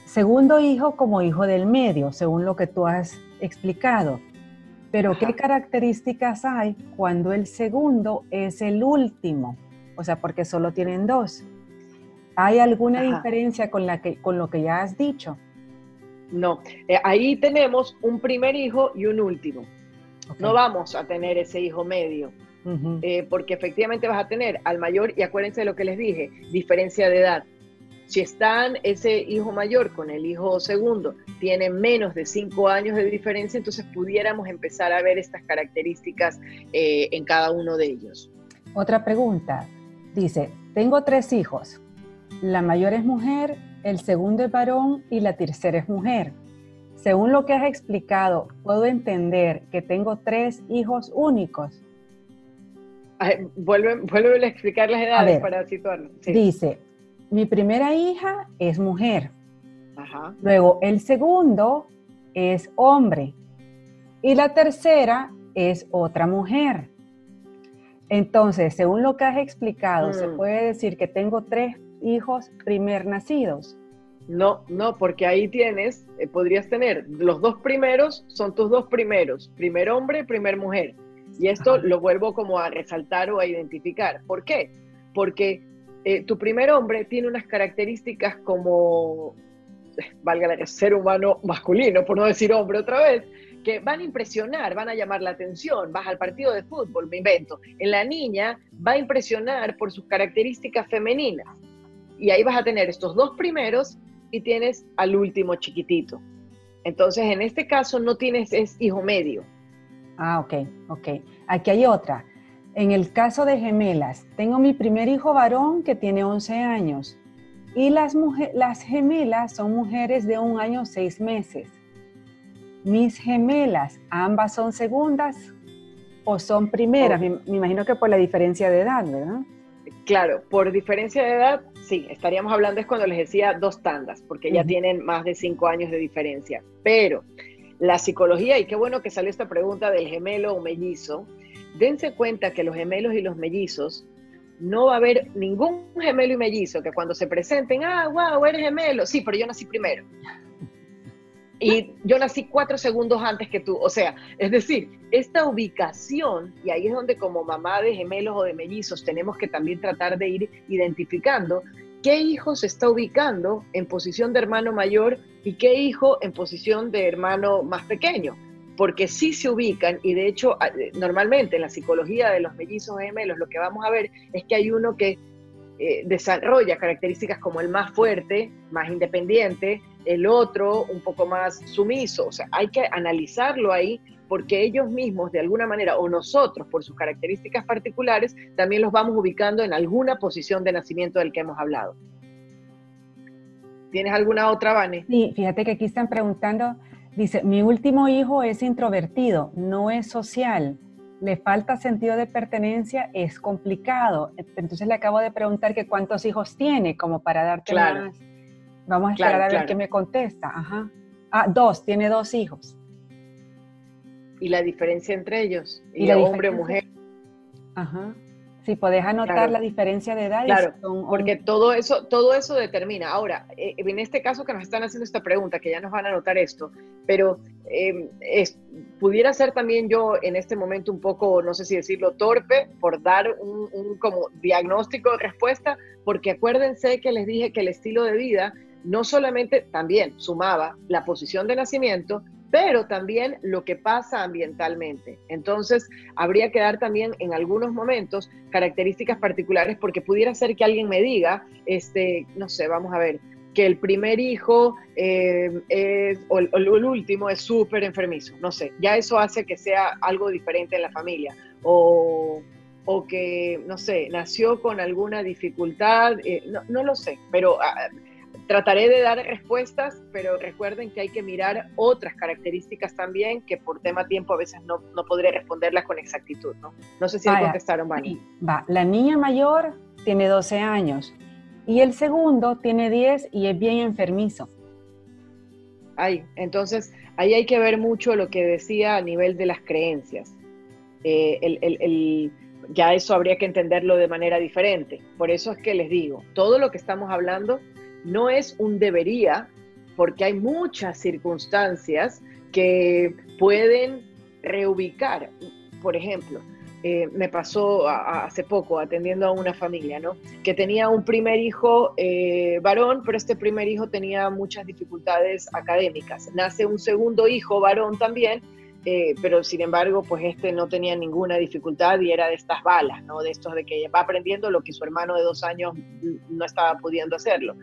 Segundo hijo como hijo del medio, según lo que tú has explicado. Pero ¿qué características hay cuando el segundo es el último? O sea, porque solo tienen dos. ¿Hay alguna diferencia con, la que, con lo que ya has dicho? No, eh, ahí tenemos un primer hijo y un último. No vamos a tener ese hijo medio, eh, porque efectivamente vas a tener al mayor, y acuérdense de lo que les dije, diferencia de edad. Si están ese hijo mayor con el hijo segundo, tienen menos de cinco años de diferencia, entonces pudiéramos empezar a ver estas características eh, en cada uno de ellos. Otra pregunta. Dice, tengo tres hijos. La mayor es mujer, el segundo es varón y la tercera es mujer. Según lo que has explicado, puedo entender que tengo tres hijos únicos. Vuelve, vuelve a explicar las edades para situarlo. Dice, mi primera hija es mujer. Luego el segundo es hombre. Y la tercera es otra mujer. Entonces, según lo que has explicado, ¿se mm. puede decir que tengo tres hijos primer nacidos? No, no, porque ahí tienes, eh, podrías tener, los dos primeros son tus dos primeros, primer hombre, primer mujer. Y esto lo vuelvo como a resaltar o a identificar. ¿Por qué? Porque eh, tu primer hombre tiene unas características como, valga la ser humano masculino, por no decir hombre otra vez, que van a impresionar, van a llamar la atención. Vas al partido de fútbol, me invento. En la niña va a impresionar por sus características femeninas. Y ahí vas a tener estos dos primeros y tienes al último chiquitito. Entonces, en este caso no tienes, es hijo medio. Ah, ok, ok. Aquí hay otra. En el caso de gemelas, tengo mi primer hijo varón que tiene 11 años y las, las gemelas son mujeres de un año seis meses. Mis gemelas, ambas son segundas o son primeras. Oh. Me, imagino que por la diferencia de edad, ¿verdad? Claro, por diferencia de edad, sí, estaríamos hablando es cuando les decía dos tandas, porque ya tienen más de cinco años de diferencia. Pero la psicología, y qué bueno que salió esta pregunta del gemelo o mellizo, dense cuenta que los gemelos y los mellizos, no va a haber ningún gemelo y mellizo que cuando se presenten, ah, wow, eres gemelo, sí, pero yo nací primero. Y yo nací cuatro segundos antes que tú. O sea, es decir, esta ubicación, y ahí es donde como mamá de gemelos o de mellizos tenemos que también tratar de ir identificando qué hijo se está ubicando en posición de hermano mayor y qué hijo en posición de hermano más pequeño porque sí se ubican y de hecho normalmente en la psicología de los mellizos gemelos lo que vamos a ver es que hay uno que eh, desarrolla características como el más fuerte, más independiente, el otro un poco más sumiso, o sea, hay que analizarlo ahí porque ellos mismos de alguna manera o nosotros por sus características particulares también los vamos ubicando en alguna posición de nacimiento del que hemos hablado. ¿Tienes alguna otra, Vane? Sí, fíjate que aquí están preguntando Dice, mi último hijo es introvertido, no es social, le falta sentido de pertenencia, es complicado. Entonces le acabo de preguntar que cuántos hijos tiene, como para darte más. Vamos a esperar a ver qué me contesta. Ajá. Ah, dos, tiene dos hijos. ¿Y la diferencia entre ellos? ¿Y, ¿Y hombre o mujer? Ajá. Si podés anotar la diferencia de edad. Claro, porque todo eso, todo eso determina. Ahora, eh, en este caso que nos están haciendo esta pregunta, que ya nos van a anotar esto, pero em, pudiera ser también yo en este momento un poco, no sé si decirlo, torpe por dar un, un como diagnóstico de respuesta, porque acuérdense que les dije que el estilo de vida no solamente también sumaba la posición de nacimiento, pero también lo que pasa ambientalmente. Entonces, habría que dar también en algunos momentos características particulares porque pudiera ser que alguien me diga, este, no sé, vamos a ver, que el primer hijo eh, o, el, último es súper enfermizo, no sé, ya eso hace que sea algo diferente en la familia. O, que, no sé, nació con alguna dificultad, eh, no, no, lo sé, pero ah, Trataré de dar respuestas, pero recuerden que hay que mirar otras características también que por tema tiempo a veces no, no podré responderlas con exactitud, ¿no? No sé si me contestaron, Vani. Va, la niña mayor tiene 12 años y el segundo tiene 10 y es bien enfermizo. Ay, entonces ahí hay que ver mucho lo que decía a nivel de las creencias. Eh, el, el, el, ya eso habría que entenderlo de manera diferente. Por eso es que les digo, todo lo que estamos hablando no es un debería, porque hay muchas circunstancias que pueden reubicar. Por ejemplo, eh, me pasó hace poco atendiendo a una familia, ¿no? Que tenía un primer hijo eh, varón, pero este primer hijo tenía muchas dificultades académicas. Nace un segundo hijo varón también, eh, pero sin embargo, pues este no tenía ninguna dificultad y era de estas balas, ¿no? De estos de que va aprendiendo lo que su hermano de dos años no estaba pudiendo hacerlo.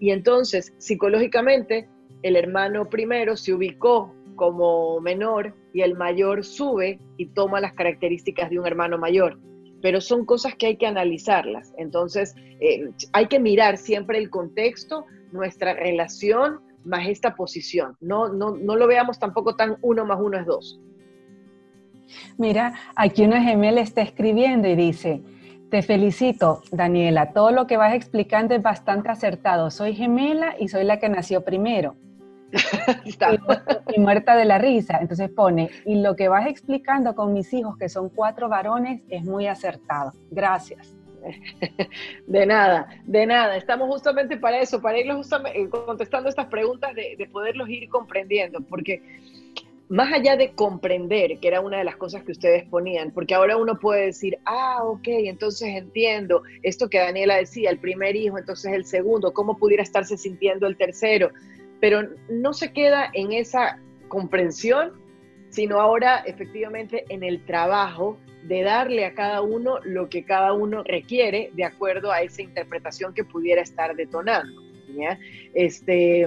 Y entonces, psicológicamente, el hermano primero se ubicó como menor y el mayor sube y toma las características de un hermano mayor. Pero son cosas que hay que analizarlas. Entonces, eh, hay que mirar siempre el contexto, nuestra relación, más esta posición. No, no, no lo veamos tampoco tan uno más uno es dos. Mira, aquí una gemela está escribiendo y dice, te felicito, Daniela. Todo lo que vas explicando es bastante acertado. Soy gemela y soy la que nació primero. y, muerta de la risa. Entonces pone, y lo que vas explicando con mis hijos, que son cuatro varones, es muy acertado. Gracias. De nada, de nada. Estamos justamente para eso, para irlos eh, contestando estas preguntas, de, de poderlos ir comprendiendo, porque más allá de comprender, que era una de las cosas que ustedes ponían, porque ahora uno puede decir, ah, ok, entonces entiendo esto que Daniela decía, el primer hijo, entonces el segundo, cómo pudiera estarse sintiendo el tercero, pero no se queda en esa comprensión, sino ahora efectivamente en el trabajo de darle a cada uno lo que cada uno requiere de acuerdo a esa interpretación que pudiera estar detonando. Este,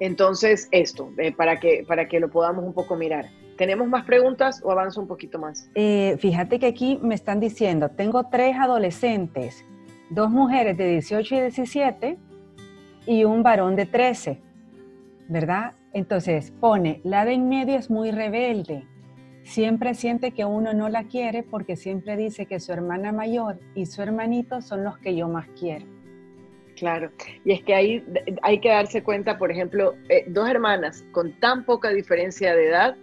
entonces, esto, eh, para, que, para que lo podamos un poco mirar. ¿Tenemos más preguntas o avanzo un poquito más? Eh, fíjate que aquí me están diciendo, tengo tres adolescentes, dos mujeres de 18 y 17 y un varón de 13, ¿verdad? Entonces pone, la de en medio es muy rebelde, siempre siente que uno no la quiere porque siempre dice que su hermana mayor y su hermanito son los que yo más quiero. Claro, y es que ahí hay que darse cuenta, por ejemplo, eh, dos hermanas con tan poca diferencia de edad,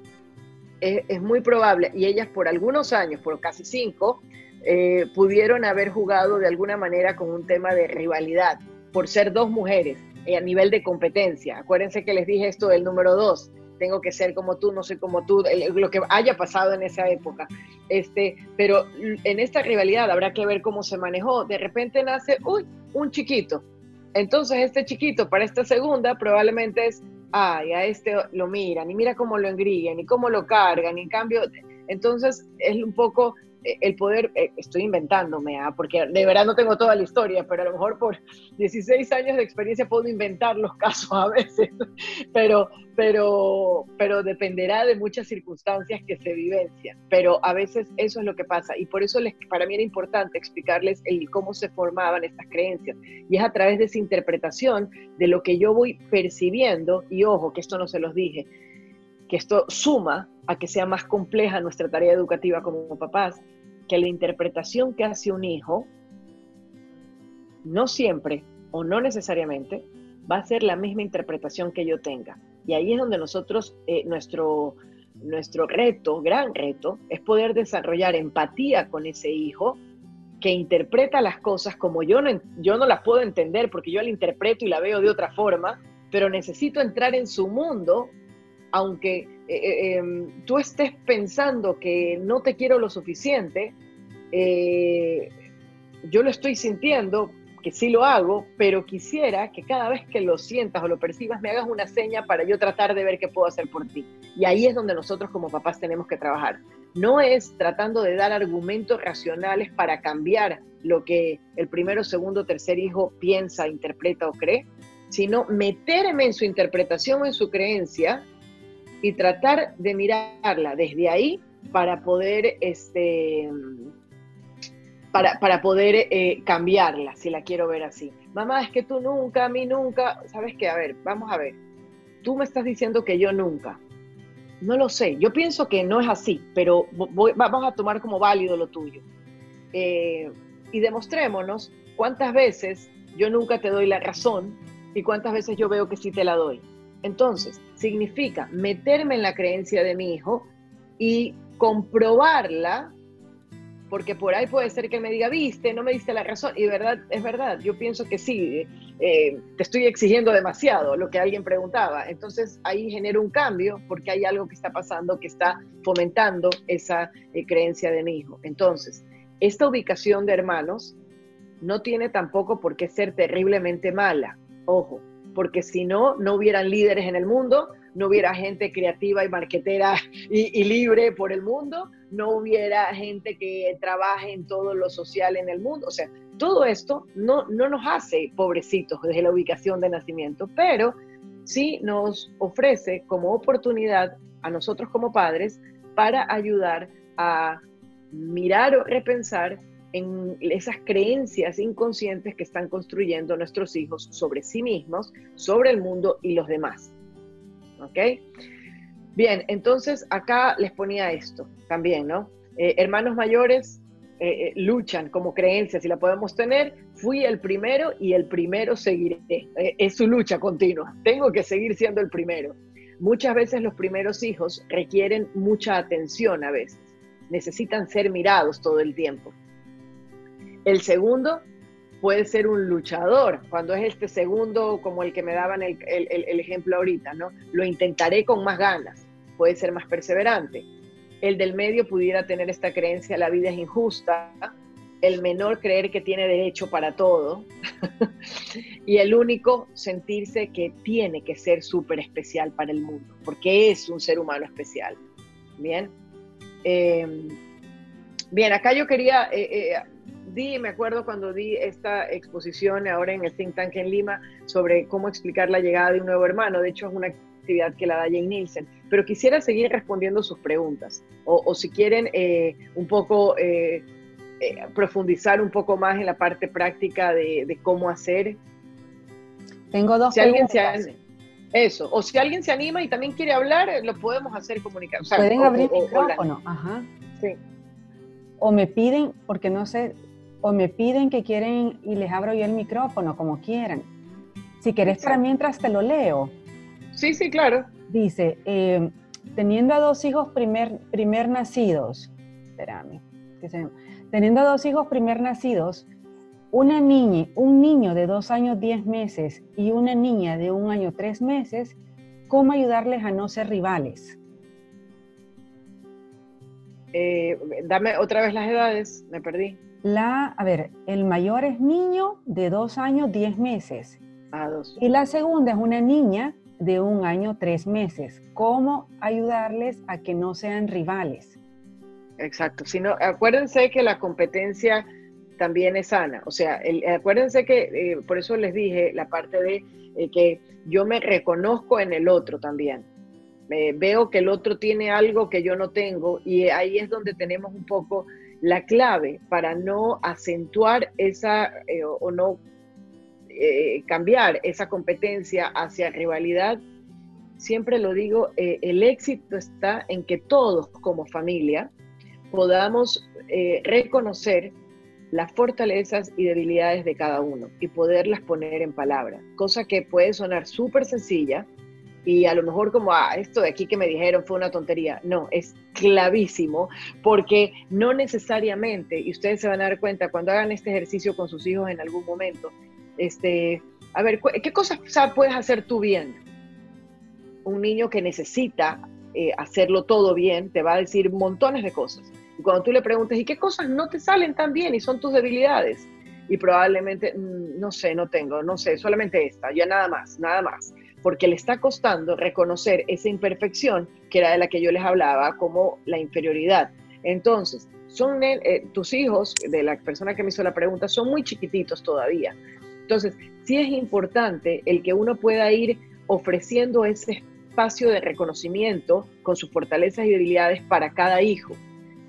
es, muy probable, y ellas por algunos años, por casi cinco, eh, pudieron haber jugado de alguna manera con un tema de rivalidad, por ser dos mujeres eh, a nivel de competencia. Acuérdense que les dije esto del número dos, tengo que ser como tú, no soy como tú, lo que haya pasado en esa época. Este, pero en esta rivalidad habrá que ver cómo se manejó. De repente nace, uy, un chiquito. Entonces este chiquito para esta segunda probablemente es, ay, a este lo miran y mira cómo lo engrían y cómo lo cargan y en cambio, entonces es un poco el poder, eh, estoy inventándome, ¿ah? porque de verdad no tengo toda la historia, pero a lo mejor por 16 años de experiencia puedo inventar los casos a veces, pero, pero, pero dependerá de muchas circunstancias que se vivencian, pero a veces eso es lo que pasa y por eso les, para mí era importante explicarles el, cómo se formaban estas creencias y es a través de esa interpretación de lo que yo voy percibiendo y ojo, que esto no se los dije, que esto suma a que sea más compleja nuestra tarea educativa como papás, que la interpretación que hace un hijo no siempre o no necesariamente va a ser la misma interpretación que yo tenga. Y ahí es donde nosotros, eh, nuestro, nuestro reto, gran reto, es poder desarrollar empatía con ese hijo que interpreta las cosas como yo no, yo no las puedo entender porque yo la interpreto y la veo de otra forma, pero necesito entrar en su mundo aunque eh, eh, em, tú estés pensando que no te quiero lo suficiente, eh, yo lo estoy sintiendo que sí lo hago, pero quisiera que cada vez que lo sientas o lo percibas me hagas una seña para yo tratar de ver qué puedo hacer por ti. Y ahí es donde nosotros como papás tenemos que trabajar. No es tratando de dar argumentos racionales para cambiar lo que el primero, segundo, tercer hijo piensa, interpreta o cree, sino meterme en su interpretación o en su creencia y tratar de mirarla desde ahí para poder este, para, poder eh, cambiarla, si la quiero ver así. Mamá, es que tú nunca, a mí nunca, ¿sabes qué? A ver, vamos a ver. Tú me estás diciendo que yo nunca. No lo sé, yo pienso que no es así, pero vamos a tomar como válido lo tuyo. Eh, y demostrémonos cuántas veces yo nunca te doy la razón y cuántas veces yo veo que sí te la doy. Entonces, significa meterme en la creencia de mi hijo y comprobarla porque por ahí puede ser que me diga, viste, no me diste la razón, y verdad, es verdad, yo pienso que sí, eh, te estoy exigiendo demasiado, lo que alguien preguntaba, entonces ahí genero un cambio porque hay algo que está pasando que está fomentando esa eh, creencia de mi hijo. Entonces, esta ubicación de hermanos no tiene tampoco por qué ser terriblemente mala, ojo, porque si no, no hubieran líderes en el mundo, no hubiera gente creativa y marquetera y, libre por el mundo, no hubiera gente que trabaje en todo lo social en el mundo. O sea, todo esto no, no nos hace pobrecitos desde la ubicación de nacimiento, pero sí nos ofrece como oportunidad a nosotros como padres para ayudar a mirar o repensar en esas creencias inconscientes que están construyendo nuestros hijos sobre sí mismos, sobre el mundo y los demás. ¿ok? Bien, entonces acá les ponía esto también, ¿no? Eh, hermanos mayores eh, eh, luchan como creencias y la podemos tener. Fui el primero y el primero seguiré. es su lucha continua. Tengo que seguir siendo el primero. Muchas veces los primeros hijos requieren mucha atención a veces. Necesitan ser mirados todo el tiempo. El segundo puede ser un luchador, cuando es este segundo como el que me daban el, ejemplo ahorita, ¿no? Lo intentaré con más ganas, puede ser más perseverante. El del medio pudiera tener esta creencia, la vida es injusta, el menor creer que tiene derecho para todo y el único sentirse que tiene que ser súper especial para el mundo, porque es un ser humano especial. Bien. Eh, bien, acá yo quería eh, eh, di, me acuerdo cuando di esta exposición ahora en el Think Tank en Lima sobre cómo explicar la llegada de un nuevo hermano. De hecho, es una actividad que la da Jane Nielsen. Pero quisiera seguir respondiendo sus preguntas. O, si quieren eh, un poco eh, eh, profundizar un poco más en la parte práctica de, cómo hacer. Tengo dos si alguien se Eso, o si alguien se anima y también quiere hablar, lo podemos hacer comunicar. Pueden abrir el micrófono, ajá. Sí. O me piden, porque no sé, o me piden que quieren y les abro yo el micrófono, como quieran. Si querés para mientras te lo leo. Sí, sí, claro. Dice, eh, teniendo a dos hijos primer, primer nacidos, espérame, teniendo a dos hijos primer nacidos, una niña, un niño de dos años diez meses y una niña de un año tres meses, ¿cómo ayudarles a no ser rivales? Eh, dame otra vez las edades, me perdí. La, a ver, el mayor es niño de dos años, diez meses. Ah, dos. Y la segunda es una niña de un año, tres meses. ¿Cómo ayudarles a que no sean rivales? Exacto. Sino, acuérdense que la competencia también es sana. O sea, acuérdense que, eh, por eso les dije la parte de eh, que yo me reconozco en el otro también. veo que el otro tiene algo que yo no tengo y ahí es donde tenemos un poco la clave para no acentuar esa eh, o no eh, cambiar esa competencia hacia rivalidad, siempre lo digo, eh, el éxito está en que todos como familia podamos reconocer las fortalezas y debilidades de cada uno y poderlas poner en palabras, cosa que puede sonar súper sencilla, y a lo mejor como, ah, esto de aquí que me dijeron fue una tontería. No, es clavísimo porque no necesariamente, y ustedes se van a dar cuenta cuando hagan este ejercicio con sus hijos en algún momento, este, a ver, ¿qué cosas puedes hacer tú bien? Un niño que necesita eh, hacerlo todo bien te va a decir montones de cosas. Y cuando tú le preguntas, ¿y qué cosas no te salen tan bien y son tus debilidades? y probablemente, mm, no sé, no tengo, no sé, solamente esta, ya nada más, nada más, porque le está costando reconocer esa imperfección que era de la que yo les hablaba como la inferioridad. Entonces, son eh, tus hijos, de la persona que me hizo la pregunta, son muy chiquititos todavía. Entonces, sí es importante el que uno pueda ir ofreciendo ese espacio de reconocimiento con sus fortalezas y debilidades para cada hijo,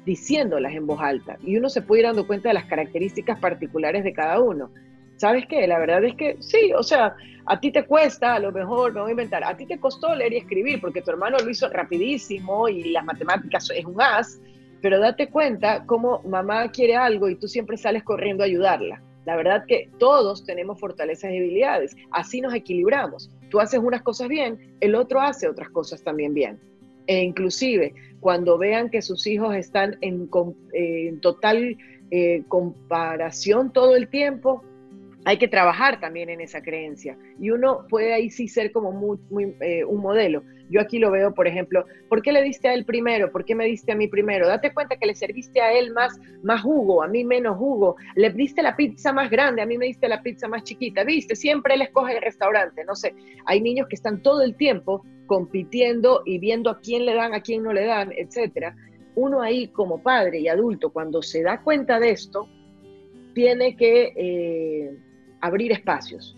diciéndolas en voz alta. Y uno se puede ir dando cuenta de las características particulares de cada uno. ¿Sabes qué? La verdad es que sí, o sea, a ti te cuesta, a lo mejor, me voy a inventar, a ti te costó leer y escribir porque tu hermano lo hizo rapidísimo y las matemáticas es un as, pero date cuenta cómo mamá quiere algo y tú siempre sales corriendo a ayudarla. La verdad que todos tenemos fortalezas y debilidades, así nos equilibramos. Tú haces unas cosas bien, el otro hace otras cosas también bien. E inclusive cuando vean que sus hijos están en, total eh, comparación todo el tiempo, hay que trabajar también en esa creencia. Y uno puede ahí sí ser como eh, un modelo. Yo aquí lo veo, por ejemplo, ¿por qué le diste a él primero? ¿Por qué me diste a mí primero? Date cuenta que le serviste a él más, más jugo, a mí menos jugo. Le diste la pizza más grande, a mí me diste la pizza más chiquita. ¿Viste? Siempre él escoge el restaurante. No sé, hay niños que están todo el tiempo compitiendo y viendo a quién le dan, a quién no le dan, etcétera. Uno ahí como padre y adulto, cuando se da cuenta de esto, tiene que... Eh, abrir espacios.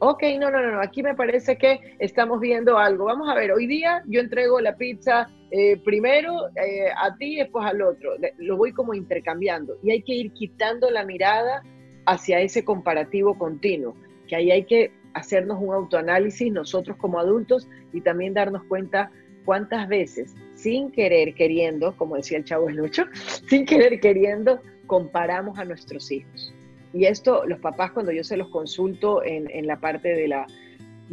Ok, no, no, no, aquí me parece que estamos viendo algo. Vamos a ver, hoy día yo entrego la pizza eh, primero eh, a ti después al otro. Lo voy como intercambiando y hay que ir quitando la mirada hacia ese comparativo continuo, que ahí hay que hacernos un autoanálisis nosotros como adultos y también darnos cuenta cuántas veces, sin querer queriendo, como decía el chavo Lucho, sin querer queriendo, comparamos a nuestros hijos. Y esto, los papás, cuando yo se los consulto en, la parte de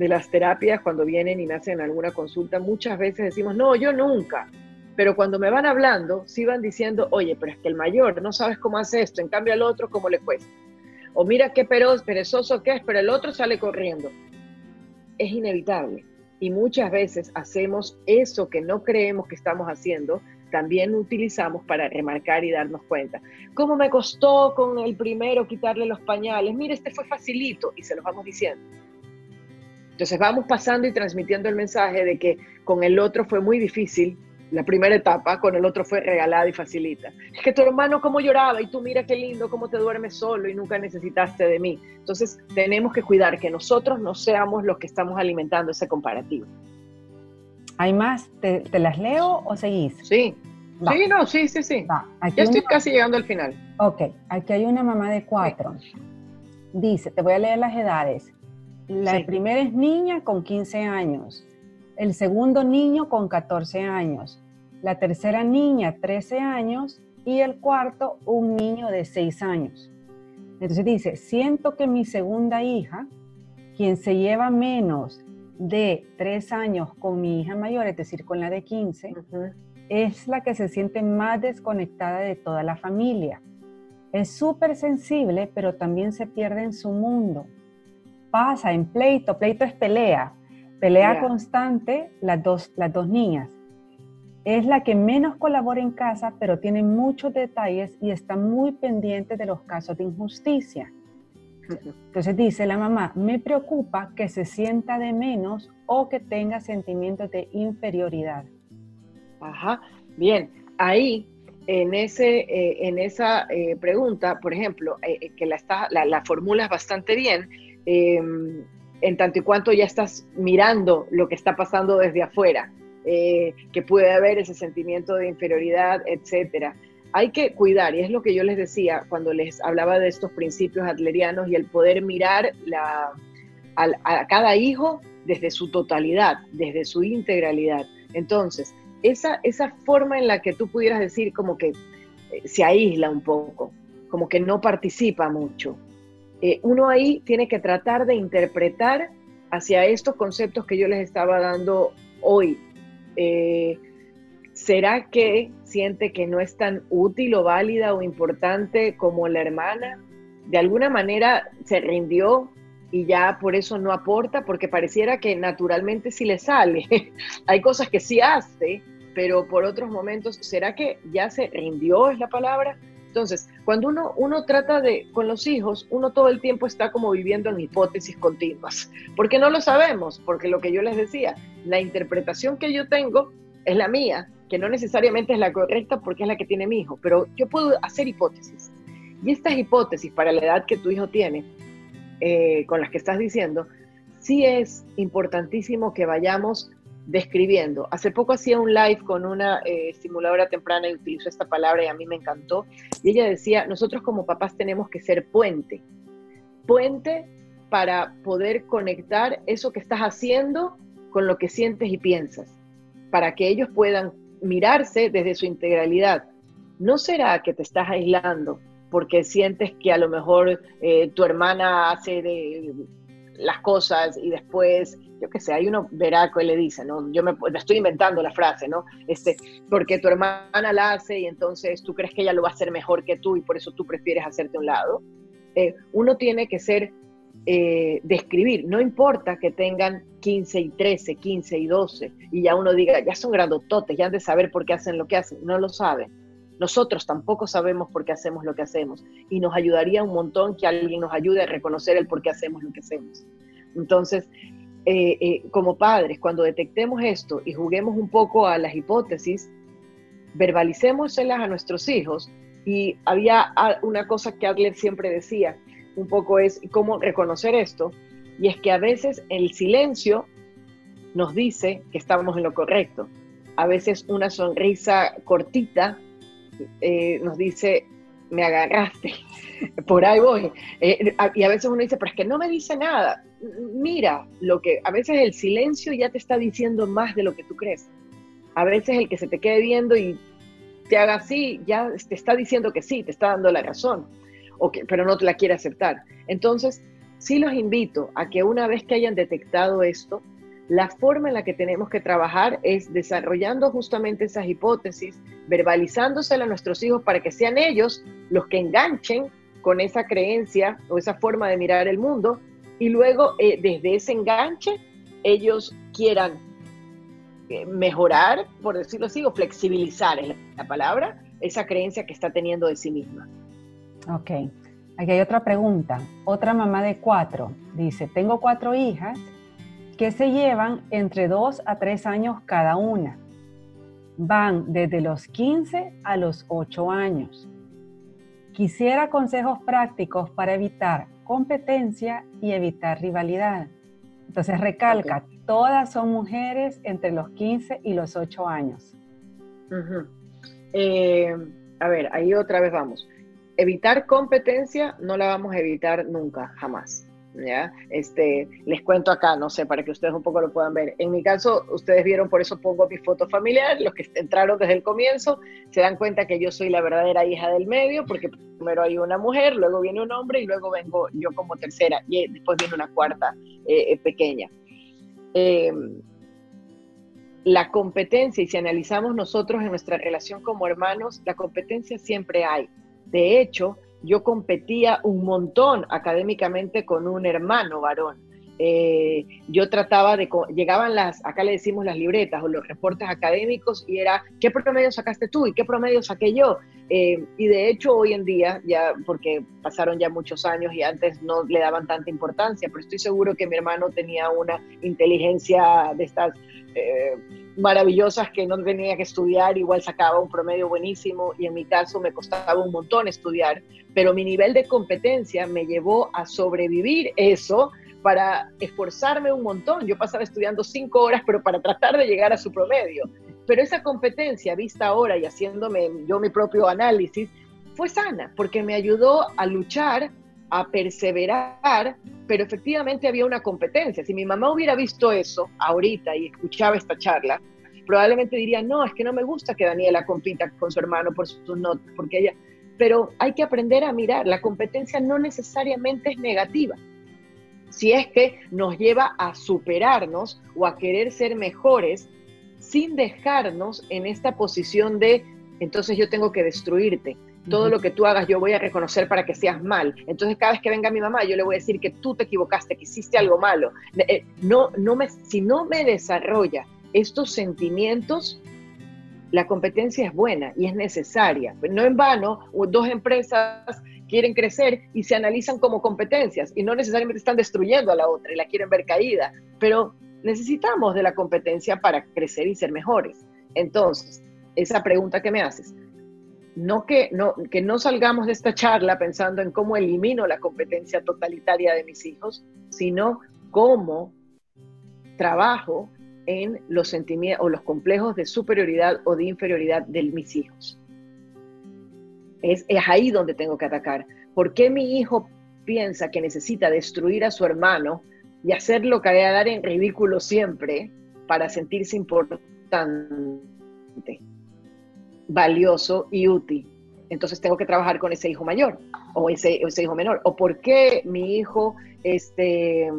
las terapias, cuando vienen y me hacen alguna consulta, muchas veces decimos, no, yo nunca. Pero cuando me van hablando, sí van diciendo, oye, pero es que el mayor no sabes cómo hace esto, en cambio al otro, ¿cómo le cuesta? O mira qué perezoso que es, pero el otro sale corriendo. Es inevitable. Y muchas veces hacemos eso que no creemos que estamos haciendo también utilizamos para remarcar y darnos cuenta. ¿Cómo me costó con el primero quitarle los pañales? Mire, este fue facilito y se los vamos diciendo. Entonces vamos pasando y transmitiendo el mensaje de que con el otro fue muy difícil, la primera etapa, con el otro fue regalada y facilita. Es que tu hermano cómo lloraba y tú mira qué lindo, cómo te duermes solo y nunca necesitaste de mí. Entonces tenemos que cuidar que nosotros no seamos los que estamos alimentando ese comparativo. ¿Hay más? ¿Te, las leo o seguís? Sí. Sí, no, sí, sí, sí. ya estoy casi llegando al final. Ok, aquí hay una mamá de cuatro. Dice, te voy a leer las edades. La primera es niña con 15 años. El segundo niño con 14 años. La tercera niña, 13 años. Y el cuarto, un niño de 6 años. Entonces dice, siento que mi segunda hija, quien se lleva menos de tres años con mi hija mayor, es decir, con la de 15, es la que se siente más desconectada de toda la familia. Es súper sensible, pero también se pierde en su mundo. Pasa en pleito, pleito es pelea, pelea constante las dos, las dos niñas. Es la que menos colabora en casa, pero tiene muchos detalles y está muy pendiente de los casos de injusticia. Entonces dice la mamá, me preocupa que se sienta de menos o que tenga sentimientos de inferioridad. Ajá, bien, ahí en, ese, eh, en esa eh, pregunta, por ejemplo, eh, que la, está, la, formulas bastante bien, em, en tanto y cuanto ya estás mirando lo que está pasando desde afuera, que puede haber ese sentimiento de inferioridad, etcétera hay que cuidar, y es lo que yo les decía cuando les hablaba de estos principios adlerianos y el poder mirar a, cada hijo desde su totalidad, desde su integralidad. Entonces, esa, esa forma en la que tú pudieras decir como que eh, se aísla un poco, como que no participa mucho, eh, uno ahí tiene que tratar de interpretar hacia estos conceptos que yo les estaba dando hoy. Eh, ¿Será que siente que no es tan útil o válida o importante como la hermana? De alguna manera se rindió y ya por eso no aporta, porque pareciera que naturalmente sí le sale. Hay cosas que sí hace, pero por otros momentos, ¿será que ya se rindió es la palabra? Entonces, cuando uno, uno trata de, con los hijos, uno todo el tiempo está como viviendo en hipótesis continuas, porque no lo sabemos, porque lo que yo les decía, la interpretación que yo tengo es la mía, que no necesariamente es la correcta porque es la que tiene mi hijo, pero yo puedo hacer hipótesis. Y estas hipótesis para la edad que tu hijo tiene, eh, con las que estás diciendo, sí es importantísimo que vayamos describiendo. Hace poco hacía un live con una eh, estimuladora temprana y utilizó esta palabra y a mí me encantó. Y ella decía, nosotros como papás tenemos que ser puente. Puente para poder conectar eso que estás haciendo con lo que sientes y piensas, para que ellos puedan mirarse desde su integralidad. ¿No será que te estás aislando porque sientes que a lo mejor eh, tu hermana hace de las cosas y después, yo qué sé, hay uno veraco y le dice, ¿no? Yo me, estoy inventando la frase, ¿no? Este, porque tu hermana la hace y entonces tú crees que ella lo va a hacer mejor que tú y por eso tú prefieres hacerte un lado. Eh, uno tiene que ser, eh, describir, no importa que tengan 15 y 13, 15 y 12 y ya uno diga, ya son grandototes, ya han de saber por qué hacen lo que hacen, no lo saben. Nosotros tampoco sabemos por qué hacemos lo que hacemos y nos ayudaría un montón que alguien nos ayude a reconocer el por qué hacemos lo que hacemos. Entonces, eh, eh, como padres, cuando detectemos esto y juguemos un poco a las hipótesis, verbalicémoselas a nuestros hijos. Y había una cosa que Adler siempre decía, un poco es cómo reconocer esto, y es que a veces el silencio nos dice que estamos en lo correcto. A veces una sonrisa cortita eh, nos dice, me agarraste, por ahí voy. Eh, y a veces uno dice, pero es que no me dice nada. Mira, lo que a veces el silencio ya te está diciendo más de lo que tú crees. A veces el que se te quede viendo y te haga así, ya te está diciendo que sí, te está dando la razón, pero no te la quiere aceptar. Entonces, sí los invito a que una vez que hayan detectado esto, la forma en la que tenemos que trabajar es desarrollando justamente esas hipótesis, verbalizándosela a nuestros hijos para que sean ellos los que enganchen con esa creencia o esa forma de mirar el mundo y luego eh, desde ese enganche ellos quieran eh, mejorar, por decirlo así, o flexibilizar es la palabra, esa creencia que está teniendo de sí misma. Ok, aquí hay otra pregunta. Otra mamá de cuatro dice, tengo cuatro hijas que se llevan entre 2 a 3 años cada una. Van desde los 15 a los 8 años. Quisiera consejos prácticos para evitar competencia y evitar rivalidad. Entonces recalca, todas son mujeres entre los 15 y los 8 años. Eh, a ver, ahí otra vez vamos. Evitar competencia no la vamos a evitar nunca, jamás. ¿ya? Este, les cuento acá, no sé, para que ustedes un poco lo puedan ver. En mi caso, ustedes vieron, por eso pongo mi foto familiar, los que entraron desde el comienzo se dan cuenta que yo soy la verdadera hija del medio, porque primero hay una mujer, luego viene un hombre y luego vengo yo como tercera, y después viene una cuarta eh, eh, pequeña. Em, la competencia, y si analizamos nosotros en nuestra relación como hermanos, la competencia siempre hay. De hecho, yo competía un montón académicamente con un hermano varón. Eh, yo trataba de, llegaban las, acá le decimos las libretas o los reportes académicos y era, ¿qué promedio sacaste tú y qué promedio saqué yo? Eh, y de hecho hoy en día, ya porque pasaron ya muchos años y antes no le daban tanta importancia, pero estoy seguro que mi hermano tenía una inteligencia de estas... Eh, maravillosas que no tenía que estudiar, igual sacaba un promedio buenísimo y en mi caso me costaba un montón estudiar, pero mi nivel de competencia me llevó a sobrevivir eso para esforzarme un montón. Yo pasaba estudiando cinco horas, pero para tratar de llegar a su promedio. Pero esa competencia vista ahora y haciéndome yo mi propio análisis, fue sana, porque me ayudó a luchar, a perseverar, pero efectivamente había una competencia. Si mi mamá hubiera visto eso ahorita y escuchaba esta charla, probablemente diría, no, es que no me gusta que Daniela compita con su hermano por sus notas, porque ella... Pero hay que aprender a mirar, la competencia no necesariamente es negativa. Si es que nos lleva a superarnos o a querer ser mejores sin dejarnos en esta posición de, entonces yo tengo que destruirte, todo lo que tú hagas yo voy a reconocer para que seas mal. Entonces cada vez que venga mi mamá yo le voy a decir que tú te equivocaste, que hiciste algo malo. Eh, no, no me, si no me desarrolla estos sentimientos, La competencia es buena y es necesaria. No en vano, dos empresas quieren crecer y se analizan como competencias y no necesariamente están destruyendo a la otra y la quieren ver caída, pero necesitamos de la competencia para crecer y ser mejores. Entonces, esa pregunta que me haces, no que, no que no salgamos de esta charla pensando en cómo elimino la competencia totalitaria de mis hijos, sino cómo trabajo en los sentimientos o los complejos de superioridad o de inferioridad de mis hijos. Es, es ahí donde tengo que atacar. ¿Por qué mi hijo piensa que necesita destruir a su hermano y hacerlo caer en ridículo siempre para sentirse importante, valioso y útil? Entonces tengo que trabajar con ese hijo mayor o ese, hijo menor. ¿O por qué mi hijo este,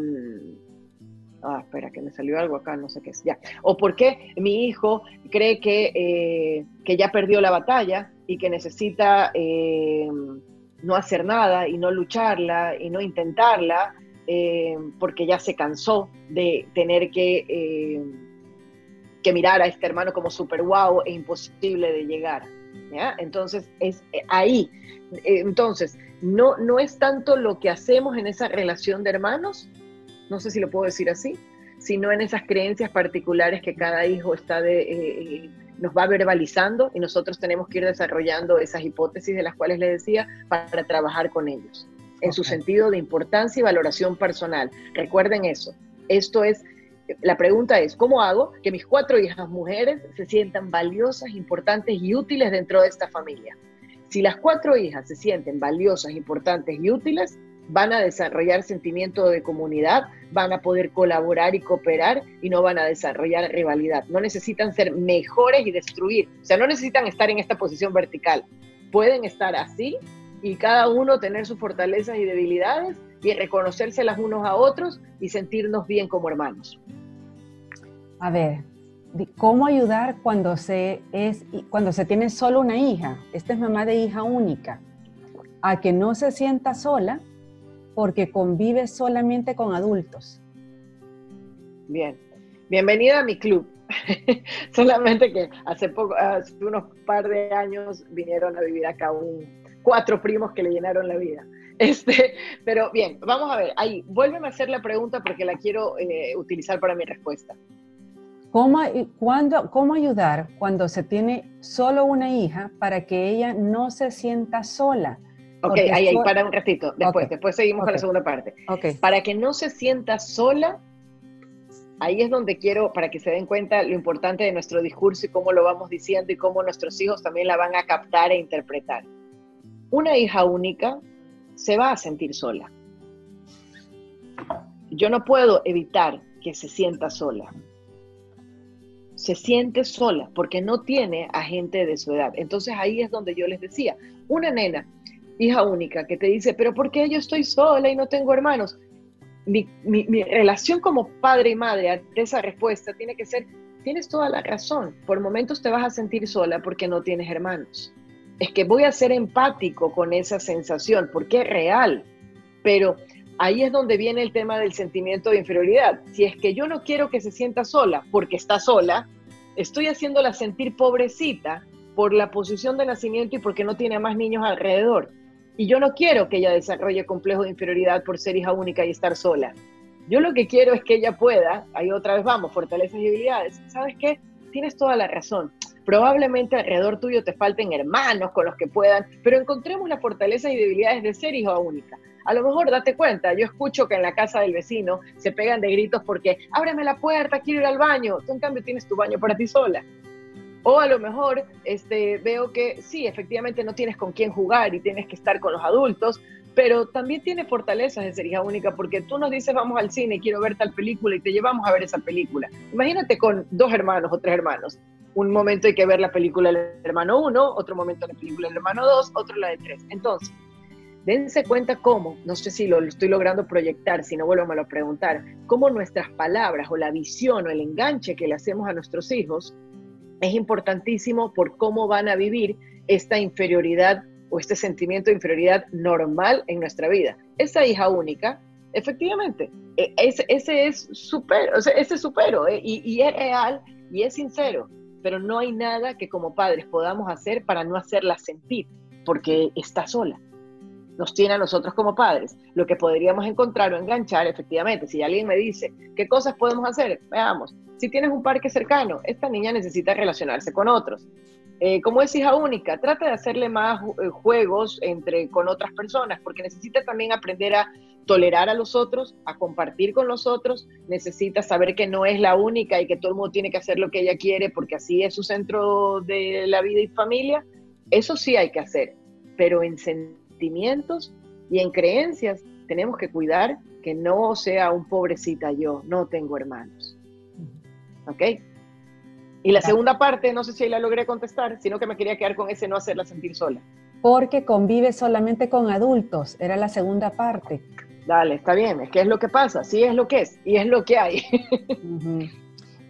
ah, espera, que me salió algo acá, no sé qué es. O por qué mi hijo cree que, eh, que ya perdió la batalla y que necesita eh, no hacer nada y no lucharla y no intentarla eh, porque ya se cansó de tener que, que mirar a este hermano como super guau e imposible de llegar. ¿ya? Entonces, es ahí. Entonces, no, no es tanto lo que hacemos en esa relación de hermanos, no sé si lo puedo decir así, sino en esas creencias particulares que cada hijo está de, eh, eh, nos va verbalizando y nosotros tenemos que ir desarrollando esas hipótesis de las cuales les decía para trabajar con ellos, en su sentido de importancia y valoración personal. Recuerden eso. Esto es, la pregunta es, ¿cómo hago que mis cuatro hijas mujeres se sientan valiosas, importantes y útiles dentro de esta familia? Si las cuatro hijas se sienten valiosas, importantes y útiles, van a desarrollar sentimiento de comunidad, van a poder colaborar y cooperar y no van a desarrollar rivalidad. No necesitan ser mejores y destruir, o sea, no necesitan estar en esta posición vertical. Pueden estar así y cada uno tener sus fortalezas y debilidades y reconocérselas unos a otros y sentirnos bien como hermanos. A ver, ¿cómo ayudar cuando se, es, cuando se tiene solo una hija? Esta es mamá de hija única. A que no se sienta sola porque convive solamente con adultos. Bien, bienvenida a mi club. Solamente que hace poco, hace unos par de años vinieron a vivir acá un, cuatro primos que le llenaron la vida. Este, pero bien, vamos a ver, ahí, vuélveme a hacer la pregunta porque la quiero eh, utilizar para mi respuesta. ¿Cómo, cuando, ¿Cómo ayudar cuando se tiene solo una hija para que ella no se sienta sola? Ok, ahí, ahí, para un ratito. Después, después seguimos con la segunda parte. Okay. Para que no se sienta sola, ahí es donde quiero, para que se den cuenta lo importante de nuestro discurso y cómo lo vamos diciendo y cómo nuestros hijos también la van a captar e interpretar. Una hija única se va a sentir sola. Yo no puedo evitar que se sienta sola. Se siente sola porque no tiene a gente de su edad. Entonces ahí es donde yo les decía, una nena hija única, que te dice, pero ¿por qué yo estoy sola y no tengo hermanos? Mi, relación como padre y madre ante esa respuesta tiene que ser, tienes toda la razón, por momentos te vas a sentir sola porque no tienes hermanos. Es que voy a ser empático con esa sensación porque es real, pero ahí es donde viene el tema del sentimiento de inferioridad. Si es que yo no quiero que se sienta sola porque está sola, estoy haciéndola sentir pobrecita por la posición de nacimiento y porque no tiene más niños alrededor. Y yo no quiero que ella desarrolle complejo de inferioridad por ser hija única y estar sola. Yo lo que quiero es que ella pueda, ahí otra vez vamos, fortalezas y debilidades. ¿Sabes qué? Tienes toda la razón. Probablemente alrededor tuyo te falten hermanos con los que puedan, pero encontremos las fortalezas y debilidades de ser hija única. A lo mejor date cuenta, yo escucho que en la casa del vecino se pegan de gritos porque ábreme la puerta, quiero ir al baño. Tú en cambio tienes tu baño para ti sola. O a lo mejor este, veo que sí, efectivamente no tienes con quién jugar y tienes que estar con los adultos, pero también tiene fortalezas de ser hija única porque tú nos dices vamos al cine, quiero ver tal película y te llevamos a ver esa película. Imagínate con dos hermanos o tres hermanos. Un momento hay que ver la película del hermano uno, otro momento la película del hermano dos, otro la de tres. Entonces, dense cuenta cómo, no sé si lo, estoy logrando proyectar, si no vuelvo a preguntar, cómo nuestras palabras o la visión o el enganche que le hacemos a nuestros hijos es importantísimo por cómo van a vivir esta inferioridad o este sentimiento de inferioridad normal en nuestra vida. Esa hija única, efectivamente, e, ese, ese es super, supero ¿eh? y, es real y es sincero, pero no hay nada que como padres podamos hacer para no hacerla sentir, porque está sola. Nos tiene a nosotros como padres. Lo que podríamos encontrar o enganchar, efectivamente, si alguien me dice, ¿qué cosas podemos hacer? Veamos, si tienes un parque cercano, esta niña necesita relacionarse con otros. Eh, como es hija única, trata de hacerle más eh, juegos entre, con otras personas, porque necesita también aprender a tolerar a los otros, a compartir con los otros, necesita saber que no es la única y que todo el mundo tiene que hacer lo que ella quiere porque así es su centro de la vida y familia. Eso sí hay que hacer, pero en sentimientos y en creencias tenemos que cuidar que no sea un pobrecita yo, no tengo hermanos. ¿Ok? Y la segunda parte, no sé si la logré contestar, sino que me quería quedar con ese no hacerla sentir sola. Porque convive solamente con adultos, era la segunda parte. Dale, está bien, es que es lo que pasa, sí es lo que es y es lo que hay.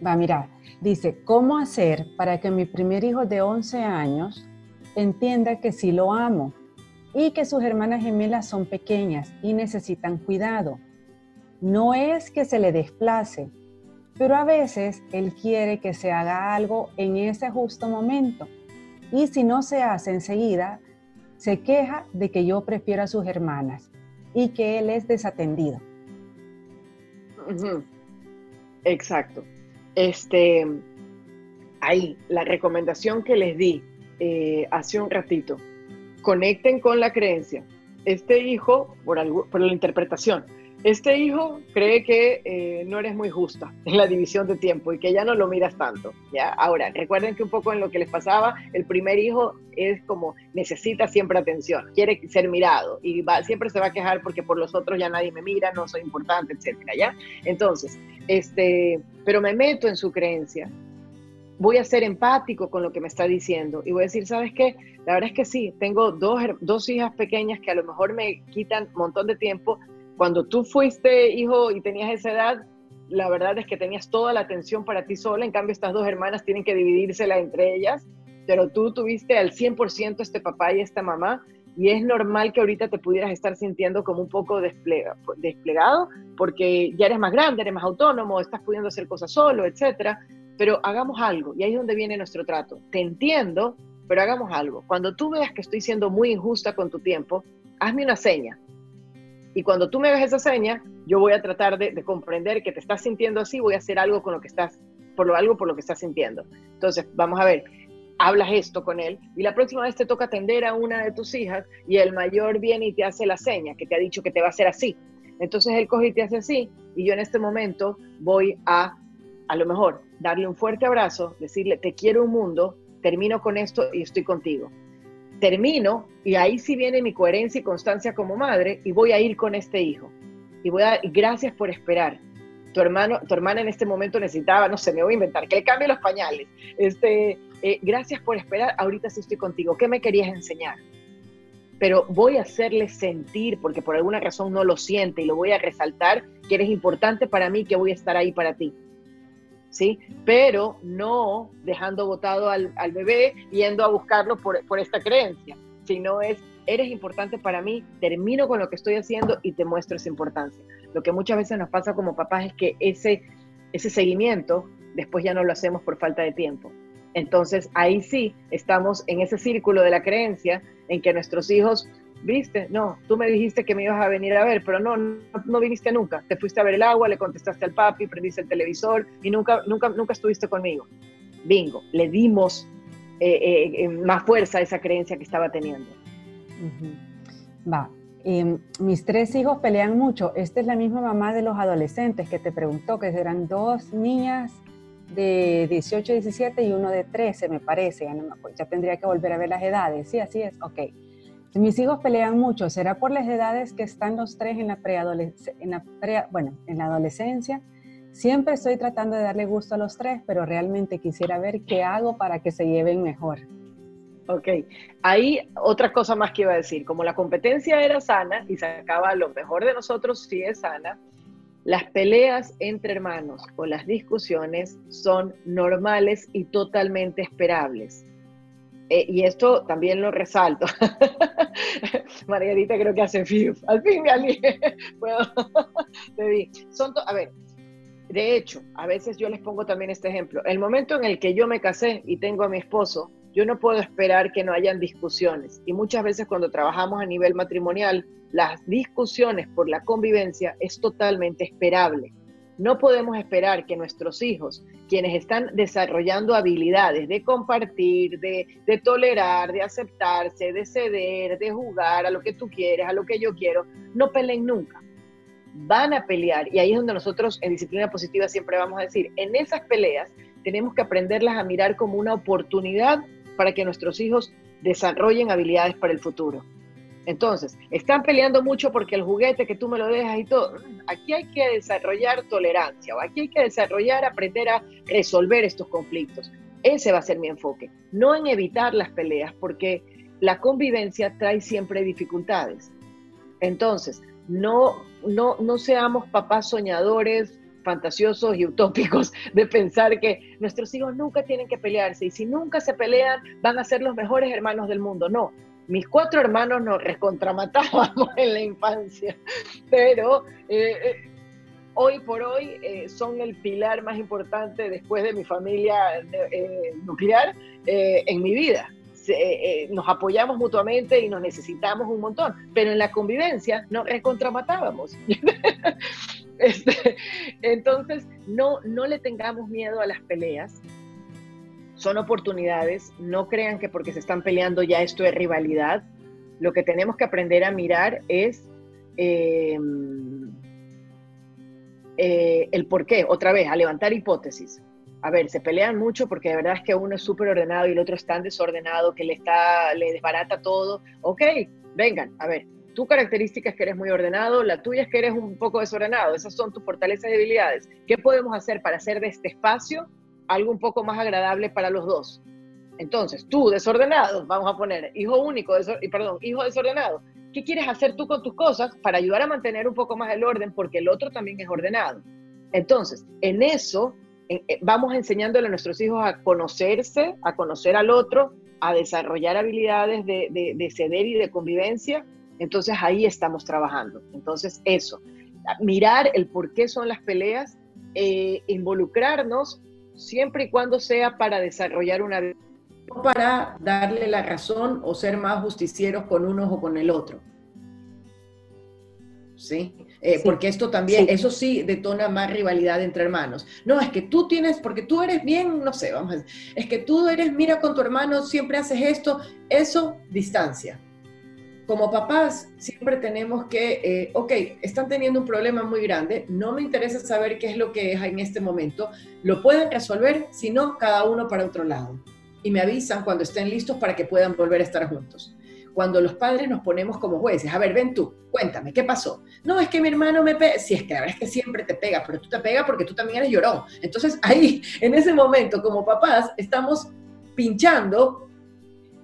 Va, mira, dice, ¿cómo hacer para que mi primer hijo de 11 años entienda que sí lo amo y que sus hermanas gemelas son pequeñas y necesitan cuidado? No es que se le desplace, pero a veces él quiere que se haga algo en ese justo momento y si no se hace enseguida, se queja de que yo prefiero a sus hermanas y que él es desatendido. Exacto. Este, ahí, la recomendación que les di eh, hace un ratito, conecten con la creencia. Este hijo, por, algo, por la interpretación, este hijo cree que eh, no eres muy justa en la división de tiempo y que ya no lo miras tanto. ¿ya? Ahora, recuerden que un poco en lo que les pasaba, el primer hijo es como necesita siempre atención, quiere ser mirado y siempre se va a quejar porque por los otros ya nadie me mira, no soy importante, etcétera, ¿ya? Entonces, este, pero me meto en su creencia voy a ser empático con lo que me está diciendo y voy a decir, ¿sabes qué? La verdad es que sí, tengo dos, dos hijas pequeñas que a lo mejor me quitan un montón de tiempo, cuando tú fuiste hijo y tenías esa edad, la verdad es que tenías toda la atención para ti sola, en cambio estas dos hermanas tienen que dividírsela entre ellas, pero tú tuviste al 100% este papá y esta mamá, y es normal que ahorita te pudieras estar sintiendo como un poco desplegado, porque ya eres más grande, eres más autónomo, estás pudiendo hacer cosas solo, etcétera, pero hagamos algo, y ahí es donde viene nuestro trato. Te entiendo, pero hagamos algo. Cuando tú veas que estoy siendo muy injusta con tu tiempo, hazme una seña, y cuando tú me hagas esa seña, yo voy a tratar de, comprender que te estás sintiendo así, voy a hacer algo con lo que estás, por lo algo por lo que estás sintiendo. Entonces, vamos a ver, hablas esto con él y la próxima vez te toca atender a una de tus hijas y el mayor viene y te hace la seña que te ha dicho que te va a hacer así. Entonces él coge y te hace así y yo en este momento voy a, a lo mejor, darle un fuerte abrazo, decirle, te quiero un mundo, termino con esto y estoy contigo termino y ahí sí viene mi coherencia y constancia como madre y voy a ir con este hijo. Y voy a, gracias por esperar. Tu hermano, tu hermana en este momento necesitaba, no sé, me voy a inventar, que le cambie los pañales. Este, eh, gracias por esperar, ahorita sí estoy contigo. ¿Qué me querías enseñar? Pero voy a hacerle sentir, porque por alguna razón no lo siente y lo voy a resaltar, que eres importante para mí, que voy a estar ahí para ti. ¿Sí? Pero no dejando botado al, bebé yendo a buscarlo por, esta creencia, sino es, eres importante para mí, termino con lo que estoy haciendo y te muestro esa importancia. Lo que muchas veces nos pasa como papás es que ese, ese seguimiento después ya no lo hacemos por falta de tiempo. Entonces ahí sí estamos en ese círculo de la creencia en que nuestros hijos ¿Viste? No, tú me dijiste que me ibas a venir a ver, pero no, no, viniste nunca. Te fuiste a ver el agua, le contestaste al papi, prendiste el televisor y nunca, nunca, nunca estuviste conmigo. Bingo, le dimos eh, eh, eh, más fuerza a esa creencia que estaba teniendo. Va, em, mis tres hijos pelean mucho. Esta es la misma mamá de los adolescentes que te preguntó, que eran dos niñas de 18, 17 y uno de 13, me parece. Ya, ya tendría que volver a ver las edades. Sí, así es. Ok. Mis hijos pelean mucho, ¿será por las edades que están los tres en la, en adolescencia? Siempre estoy tratando de darle gusto a los tres, pero realmente quisiera ver qué hago para que se lleven mejor. Ok, ahí otra cosa más que iba a decir, como la competencia era sana y sacaba lo mejor de nosotros si es sana, las peleas entre hermanos o las discusiones son normales y totalmente esperables. Eh, y esto también lo resalto. Margarita creo que hace fiu. Al fin me alié. Son a ver, de hecho, a veces yo les pongo también este ejemplo. El momento en el que yo me casé y tengo a mi esposo, yo no puedo esperar que no hayan discusiones. Y muchas veces cuando trabajamos a nivel matrimonial, las discusiones por la convivencia es totalmente esperable. No podemos esperar que nuestros hijos, quienes están desarrollando habilidades de compartir, de, de, tolerar, de aceptarse, de ceder, de jugar a lo que tú quieres, a lo que yo quiero, no peleen nunca. Van a pelear y ahí es donde nosotros en disciplina positiva siempre vamos a decir, en esas peleas tenemos que aprenderlas a mirar como una oportunidad para que nuestros hijos desarrollen habilidades para el futuro. Entonces, están peleando mucho porque el juguete que tú me lo dejas y todo. Aquí hay que desarrollar tolerancia o aquí hay que desarrollar, aprender a resolver estos conflictos. Ese va a ser mi enfoque, no en evitar las peleas, porque la convivencia trae siempre dificultades. Entonces, no, no, no seamos papás soñadores, fantasiosos y utópicos de pensar que nuestros hijos nunca tienen que pelearse y si nunca se pelean van a ser los mejores hermanos del mundo. No, mis cuatro hermanos nos recontramatábamos en la infancia, pero eh, eh, hoy por hoy eh, son el pilar más importante después de mi familia nuclear en mi vida. nos apoyamos mutuamente y nos necesitamos un montón, pero en la convivencia nos recontramatábamos. Este, entonces, no, no le tengamos miedo a las peleas. Son oportunidades. No crean que porque se están peleando ya esto es rivalidad. Lo que tenemos que aprender a mirar es em, eh, el por qué. Otra vez, a levantar hipótesis. A ver, se pelean mucho porque de verdad es que uno es súper ordenado y el otro es tan desordenado que le, está, le desbarata todo. Ok, vengan, a ver, tu característica es que eres muy ordenado, la tuya es que eres un poco desordenado, esas son tus fortalezas y debilidades. ¿Qué podemos hacer para hacer de este espacio algo un poco más agradable para los dos? Entonces, tú desordenado, vamos a poner hijo único, perdón, hijo desordenado. ¿Qué quieres hacer tú con tus cosas para ayudar a mantener un poco más el orden porque el otro también es ordenado? Entonces, en eso eh, vamos enseñándole a nuestros hijos a conocerse, a conocer al otro, a desarrollar habilidades de, de ceder y de convivencia entonces ahí estamos trabajando. Entonces eso, mirar el por qué son las peleas, eh, involucrarnos siempre y cuando sea para desarrollar una vida. No para darle la razón o ser más justicieros con unos o con el otro. ¿Sí? Eh, porque esto también, eso sí detona más rivalidad entre hermanos. No, es que tú tienes, porque tú eres bien, no sé, vamos a decir, es que tú eres, mira con tu hermano, siempre haces esto, eso, distancia como papás siempre tenemos que, eh, ok, están teniendo un problema muy grande, no me interesa saber qué es lo que es en este momento, lo pueden resolver, si no, cada uno para otro lado. Y me avisan cuando estén listos para que puedan volver a estar juntos. Cuando los padres nos ponemos como jueces, a ver, ven tú, cuéntame, ¿qué pasó? No, es que mi hermano me pega, si es que la verdad es que siempre te pega, pero tú te pega porque tú también eres llorón. Entonces ahí, en ese momento, como papás, estamos pinchando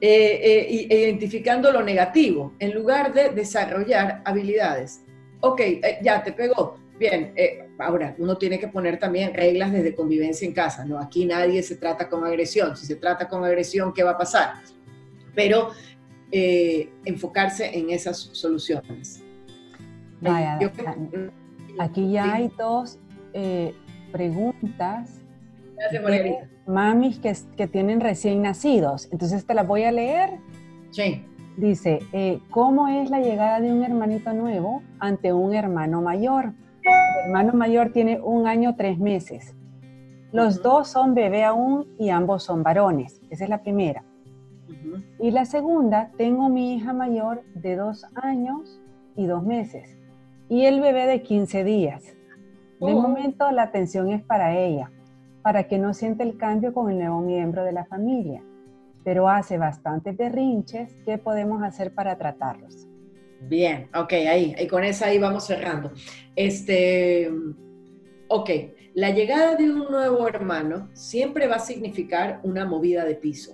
eh, eh, identificando lo negativo, en lugar de desarrollar habilidades. Ok, eh, ya te pegó. Bien, ahora uno tiene que poner también reglas desde convivencia en casa, ¿no? Aquí nadie se trata con agresión. Si se trata con agresión, ¿qué va a pasar? Pero enfocarse en esas soluciones. Vaya, aquí ya hay dos preguntas. Gracias, mamis que, que, tienen recién nacidos. Entonces te las voy a leer. Sí. Dice, eh, ¿cómo es la llegada de un hermanito nuevo ante un hermano mayor? El hermano mayor tiene un año, tres meses. Los dos son bebé aún y ambos son varones. Esa es la primera. Y la segunda, tengo mi hija mayor de dos años y dos meses y el bebé de 15 días. De oh. momento la atención es para ella para que no siente el cambio con el nuevo miembro de la familia, pero hace bastantes berrinches. ¿Qué podemos hacer para tratarlos? Bien, ok, ahí, y con esa ahí vamos cerrando. Este, ok, la llegada de un nuevo hermano siempre va a significar una movida de piso.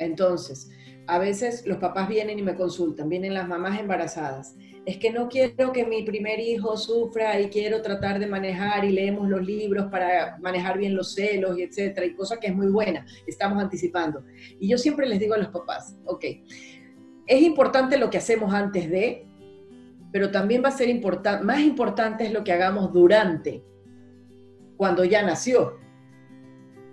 Entonces, a veces los papás vienen y me consultan, vienen las mamás embarazadas es que no quiero que mi primer hijo sufra y quiero tratar de manejar y leemos los libros para manejar bien los celos y etcétera, y cosa que es muy buena, estamos anticipando. Y yo siempre les digo a los papás, ok, es importante lo que hacemos antes de, pero también va a ser importante, más importante es lo que hagamos durante. cuando ya nació.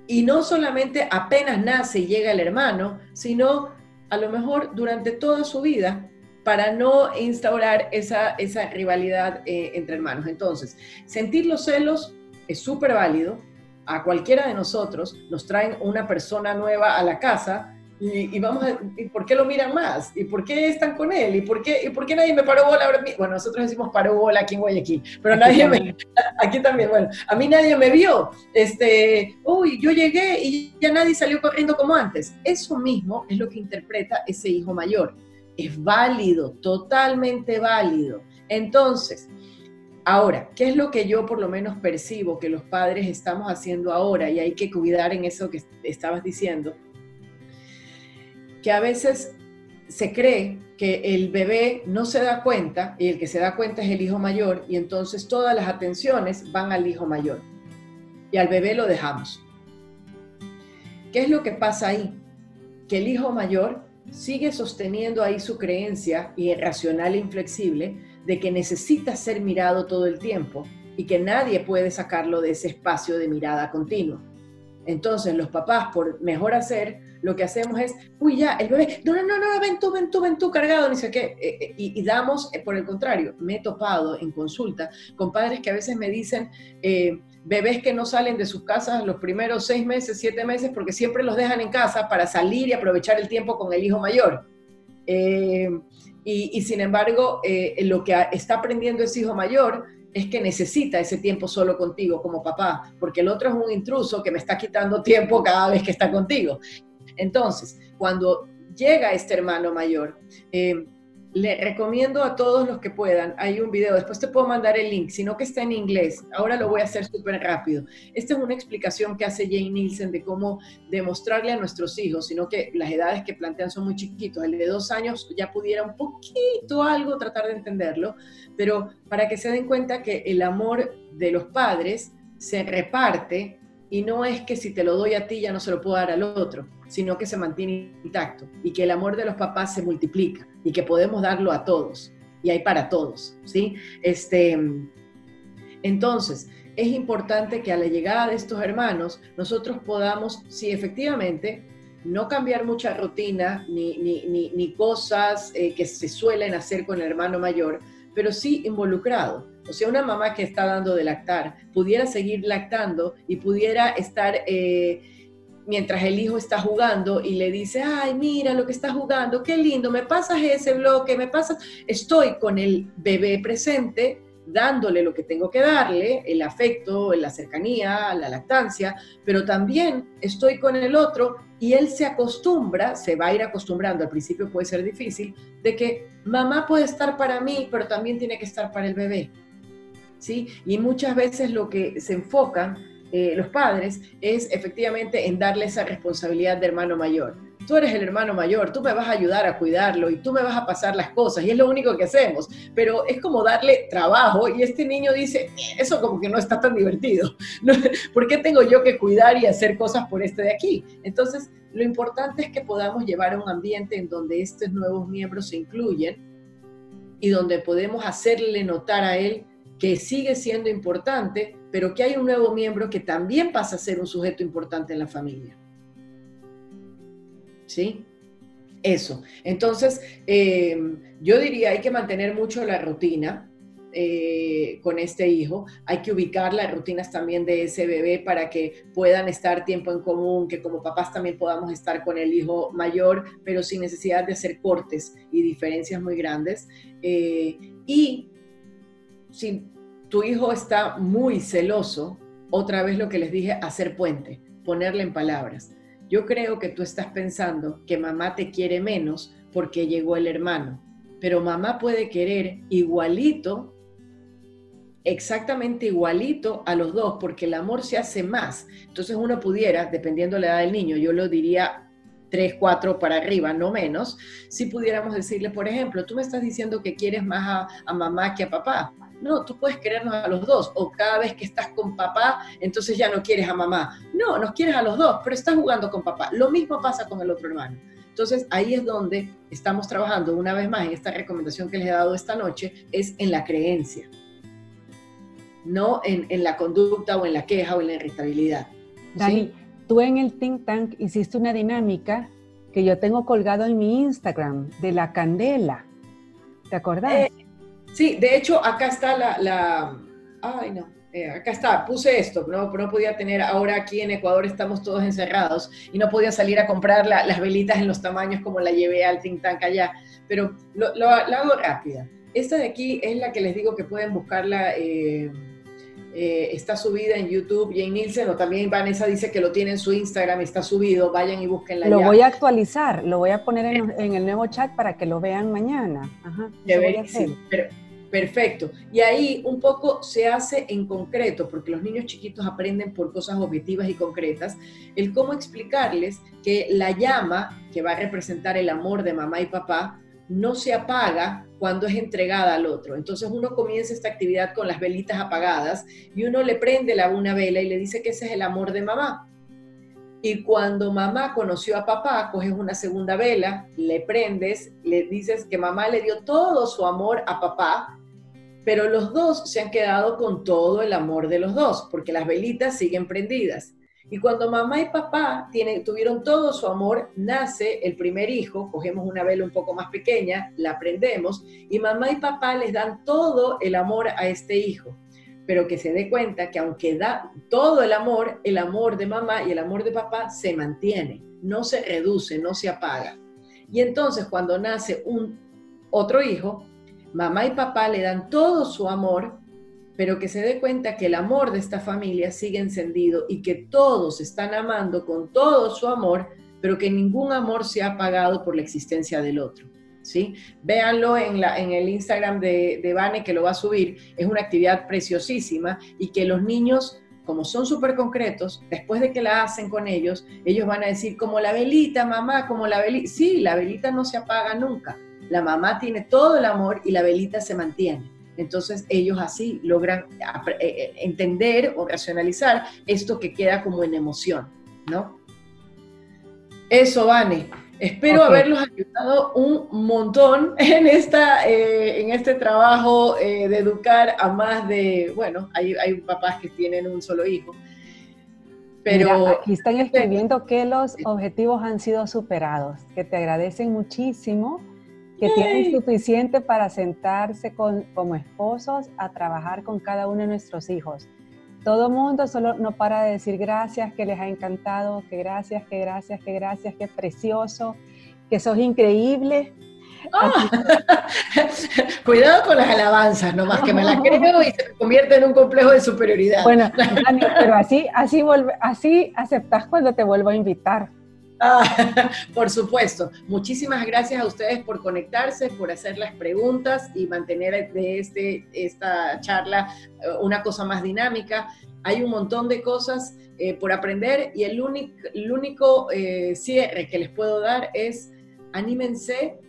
Y no solamente apenas nace y llega el hermano, sino a lo mejor durante toda su vida para no instaurar esa, esa rivalidad eh, entre hermanos. Entonces, sentir los celos es súper válido. A cualquiera de nosotros nos traen una persona nueva a la casa y, vamos a, ¿y por qué lo miran más? ¿Y por qué están con él? ¿Y por qué, y por qué nadie me paró bola? Bueno, nosotros decimos paró bola aquí en Guayaquil, pero nadie me, aquí también, bueno, a mí nadie me vio, este, uy, yo llegué y ya nadie salió corriendo como antes. Eso mismo es lo que interpreta ese hijo mayor. Es válido, totalmente válido. Entonces, Ahora, ¿qué es lo que yo por lo menos percibo que los padres estamos haciendo ahora y hay que cuidar en eso que estabas diciendo? que a veces se cree que el bebé no se da cuenta y el que se da cuenta es el hijo mayor y entonces todas las atenciones van al hijo mayor y al bebé lo dejamos. ¿Qué es lo que pasa ahí? Que el hijo mayor sigue sosteniendo ahí su creencia irracional e inflexible de que necesita ser mirado todo el tiempo y que nadie puede sacarlo de ese espacio de mirada continua. Entonces los papás, por mejor hacer, lo que hacemos es, uy, ya, el bebé, no, no, no, no, ven tú, ven tú, ven tú, cargado, ni sé qué. Eh, eh, y, damos, eh, por el contrario, me he topado en consulta con padres que a veces me dicen, bebés que no salen de sus casas los primeros seis meses, siete meses, porque siempre los dejan en casa para salir y aprovechar el tiempo con el hijo mayor. y, sin embargo, lo que está aprendiendo ese hijo mayor es que necesita ese tiempo solo contigo como papá, porque el otro es un intruso que me está quitando tiempo cada vez que está contigo. Entonces, cuando llega este hermano mayor, eh, le recomiendo a todos los que puedan, hay un video, después te puedo mandar el link, sino que está en inglés, ahora lo voy a hacer súper rápido. Esta es una explicación que hace Jane Nielsen de cómo demostrarle a nuestros hijos, sino que las edades que plantean son muy chiquitos, el de dos años ya pudiera un poquito algo tratar de entenderlo, pero para que se den cuenta que el amor de los padres se reparte y no es que si te lo doy a ti ya no se lo puedo dar al otro, sino que se mantiene intacto y que el amor de los papás se multiplica y que podemos darlo a todos y hay para todos, ¿sí? Este, entonces, es importante que a la llegada de estos hermanos nosotros podamos, sí, efectivamente, no cambiar mucha rutina ni, ni, cosas eh, que se suelen hacer con el hermano mayor, pero sí involucrado o sea, una mamá que está dando de lactar pudiera seguir lactando y pudiera estar eh, mientras el hijo está jugando y le dice, ay, mira lo que está jugando, qué lindo, me pasas ese bloque, me pasas, estoy con el bebé presente dándole lo que tengo que darle, el afecto, la cercanía, la lactancia, pero también estoy con el otro y él se acostumbra, se va a ir acostumbrando, al principio puede ser difícil, de que mamá puede estar para mí, pero también tiene que estar para el bebé. ¿Sí? Y muchas veces lo que se enfocan eh, los padres es efectivamente en darle esa responsabilidad de hermano mayor. Tú eres el hermano mayor, tú me vas a ayudar a cuidarlo y tú me vas a pasar las cosas y es lo único que hacemos, pero es como darle trabajo y este niño dice, eso como que no está tan divertido, ¿por qué tengo yo que cuidar y hacer cosas por este de aquí? Entonces, lo importante es que podamos llevar a un ambiente en donde estos nuevos miembros se incluyen y donde podemos hacerle notar a él que sigue siendo importante, pero que hay un nuevo miembro que también pasa a ser un sujeto importante en la familia. ¿Sí? Eso. Entonces, eh, yo diría, hay que mantener mucho la rutina eh, con este hijo, hay que ubicar las rutinas también de ese bebé para que puedan estar tiempo en común, que como papás también podamos estar con el hijo mayor, pero sin necesidad de hacer cortes y diferencias muy grandes. Eh, y si tu hijo está muy celoso, otra vez lo que les dije, hacer puente, ponerle en palabras. Yo creo que tú estás pensando que mamá te quiere menos porque llegó el hermano, pero mamá puede querer igualito, exactamente igualito a los dos, porque el amor se hace más. Entonces uno pudiera, dependiendo de la edad del niño, yo lo diría tres, cuatro para arriba, no menos, si pudiéramos decirle, por ejemplo, tú me estás diciendo que quieres más a, a mamá que a papá no, tú puedes querernos a los dos. O cada vez que estás con papá, entonces ya no quieres a mamá. No, nos quieres a los dos, pero estás jugando con papá. Lo mismo pasa con el otro hermano. Entonces ahí es donde estamos trabajando una vez más en esta recomendación que les he dado esta noche, es en la creencia. no en, la conducta o en la queja o en la irritabilidad. Dani, tú en el think tank hiciste una dinámica que yo tengo colgado en mi Instagram de la candela. ¿Te acordás? Eh, sí, de hecho acá está la, la ay no, eh, acá está, puse esto, no, no podía tener, ahora aquí en Ecuador estamos todos encerrados y no podía salir a comprar las velitas en los tamaños como la llevé al think tank allá, pero lo, lo, hago rápida. Esta de aquí es la que les digo que pueden buscarla, eh, eh, está subida en YouTube en Nielsen, o también Vanessa dice que lo tiene en su Instagram, está subido, vayan y búsquenla. Lo voy a actualizar, lo voy a poner en, el nuevo chat para que lo vean mañana. Ajá, pero, Perfecto. Y ahí un poco se hace en concreto, porque los niños chiquitos aprenden por cosas objetivas y concretas, el cómo explicarles que la llama que va a representar el amor de mamá y papá no se apaga cuando es entregada al otro. Entonces uno comienza esta actividad con las velitas apagadas y uno le prende la una vela y le dice que ese es el amor de mamá. Y cuando mamá conoció a papá, coges una segunda vela, le prendes, le dices que mamá le dio todo su amor a papá, pero los dos se han quedado con todo el amor de los dos, porque las velitas siguen prendidas. Y cuando mamá y papá tienen, tuvieron todo su amor, nace el primer hijo, cogemos una vela un poco más pequeña, la prendemos, y mamá y papá les dan todo el amor a este hijo pero que se dé cuenta que aunque da todo el amor, el amor de mamá y el amor de papá se mantiene, no se reduce, no se apaga. Y entonces cuando nace un otro hijo, mamá y papá le dan todo su amor, pero que se dé cuenta que el amor de esta familia sigue encendido y que todos están amando con todo su amor, pero que ningún amor se ha apagado por la existencia del otro. ¿sí? Véanlo en, el Instagram de, de Vane, que lo va a subir. Es una actividad preciosísima y que los niños como son súper concretos, después de que la hacen con ellos, ellos van a decir, como la velita, mamá, como la velita. Sí, la velita no se apaga nunca. La mamá tiene todo el amor y la velita se mantiene. Entonces ellos así logran eh, eh, entender o racionalizar esto que queda como en emoción, ¿no? Eso, Vane. Espero haberlos ayudado un montón en, esta, eh, en este trabajo eh, de educar a más de, bueno, hay, hay, papás que tienen un solo hijo. Pero aquí están escribiendo que los objetivos han sido superados, que te agradecen muchísimo, que tienen suficiente para sentarse con, como esposos a trabajar con cada uno de nuestros hijos. Todo mundo solo no para de decir gracias, que les ha encantado, que gracias, que gracias, que gracias, que precioso, que sos increíble. Ah. Cuidado con las alabanzas, nomás que me las creo y se convierte en un complejo de superioridad. Bueno, pero así, así, así aceptas cuando te vuelvo a invitar. Ah, por supuesto. Muchísimas gracias a ustedes por conectarse, por hacer las preguntas y mantener de este, esta charla eh, una cosa más dinámica. Hay un montón de cosas eh, por aprender y el, único, el eh, cierre que les puedo dar es anímense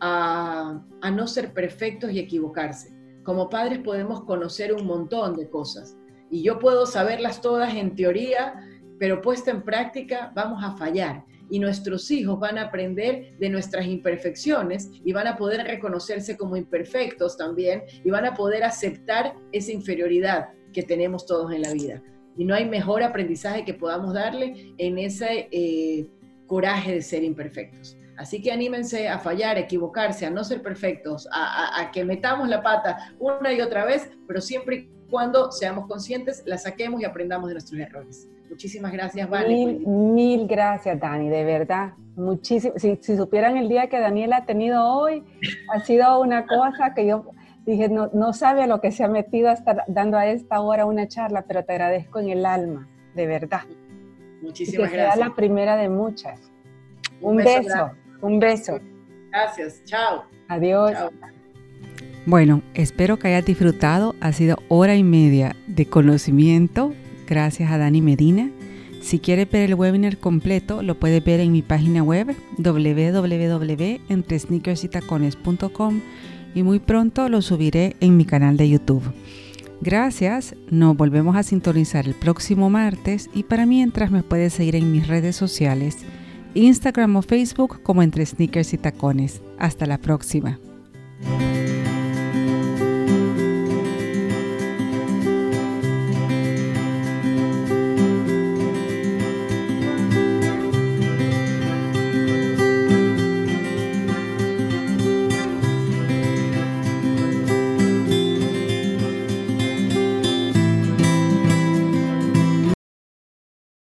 a no ser perfectos y equivocarse. Como padres podemos conocer un montón de cosas y yo puedo saberlas todas en teoría, pero puesta en práctica vamos a fallar y nuestros hijos van a aprender de nuestras imperfecciones y van a poder reconocerse como imperfectos también y van a poder aceptar esa inferioridad que tenemos todos en la vida. Y no hay mejor aprendizaje que podamos darle en ese eh, coraje de ser imperfectos. Así que anímense a fallar, a equivocarse, a no ser perfectos, a, a que metamos la pata una y otra vez, pero siempre y cuando seamos conscientes, la saquemos y aprendamos de nuestros errores. Muchísimas gracias, Vale. Mil, gracias, Dani, de verdad. Muchísimo. Si, supieran el día que Daniela ha tenido hoy, ha sido una cosa que yo dije, no, no sabe lo que se ha metido a estar dando a esta hora una charla, pero te agradezco en el alma, de verdad. Muchísimas que gracias. Sea la primera de muchas. Un, beso, un beso. Gracias, chao. Adiós. Bueno, espero que hayas disfrutado. Ha sido hora y media de conocimiento Gracias a Dani Medina. Si quieres ver el webinar completo, lo puedes ver en mi página web www.entresneakersytacones.com y muy pronto lo subiré en mi canal de YouTube. Gracias, nos volvemos a sintonizar el próximo martes y para mientras me puedes seguir en mis redes sociales, Instagram o Facebook como Entre Sneakers y Tacones. Hasta la próxima.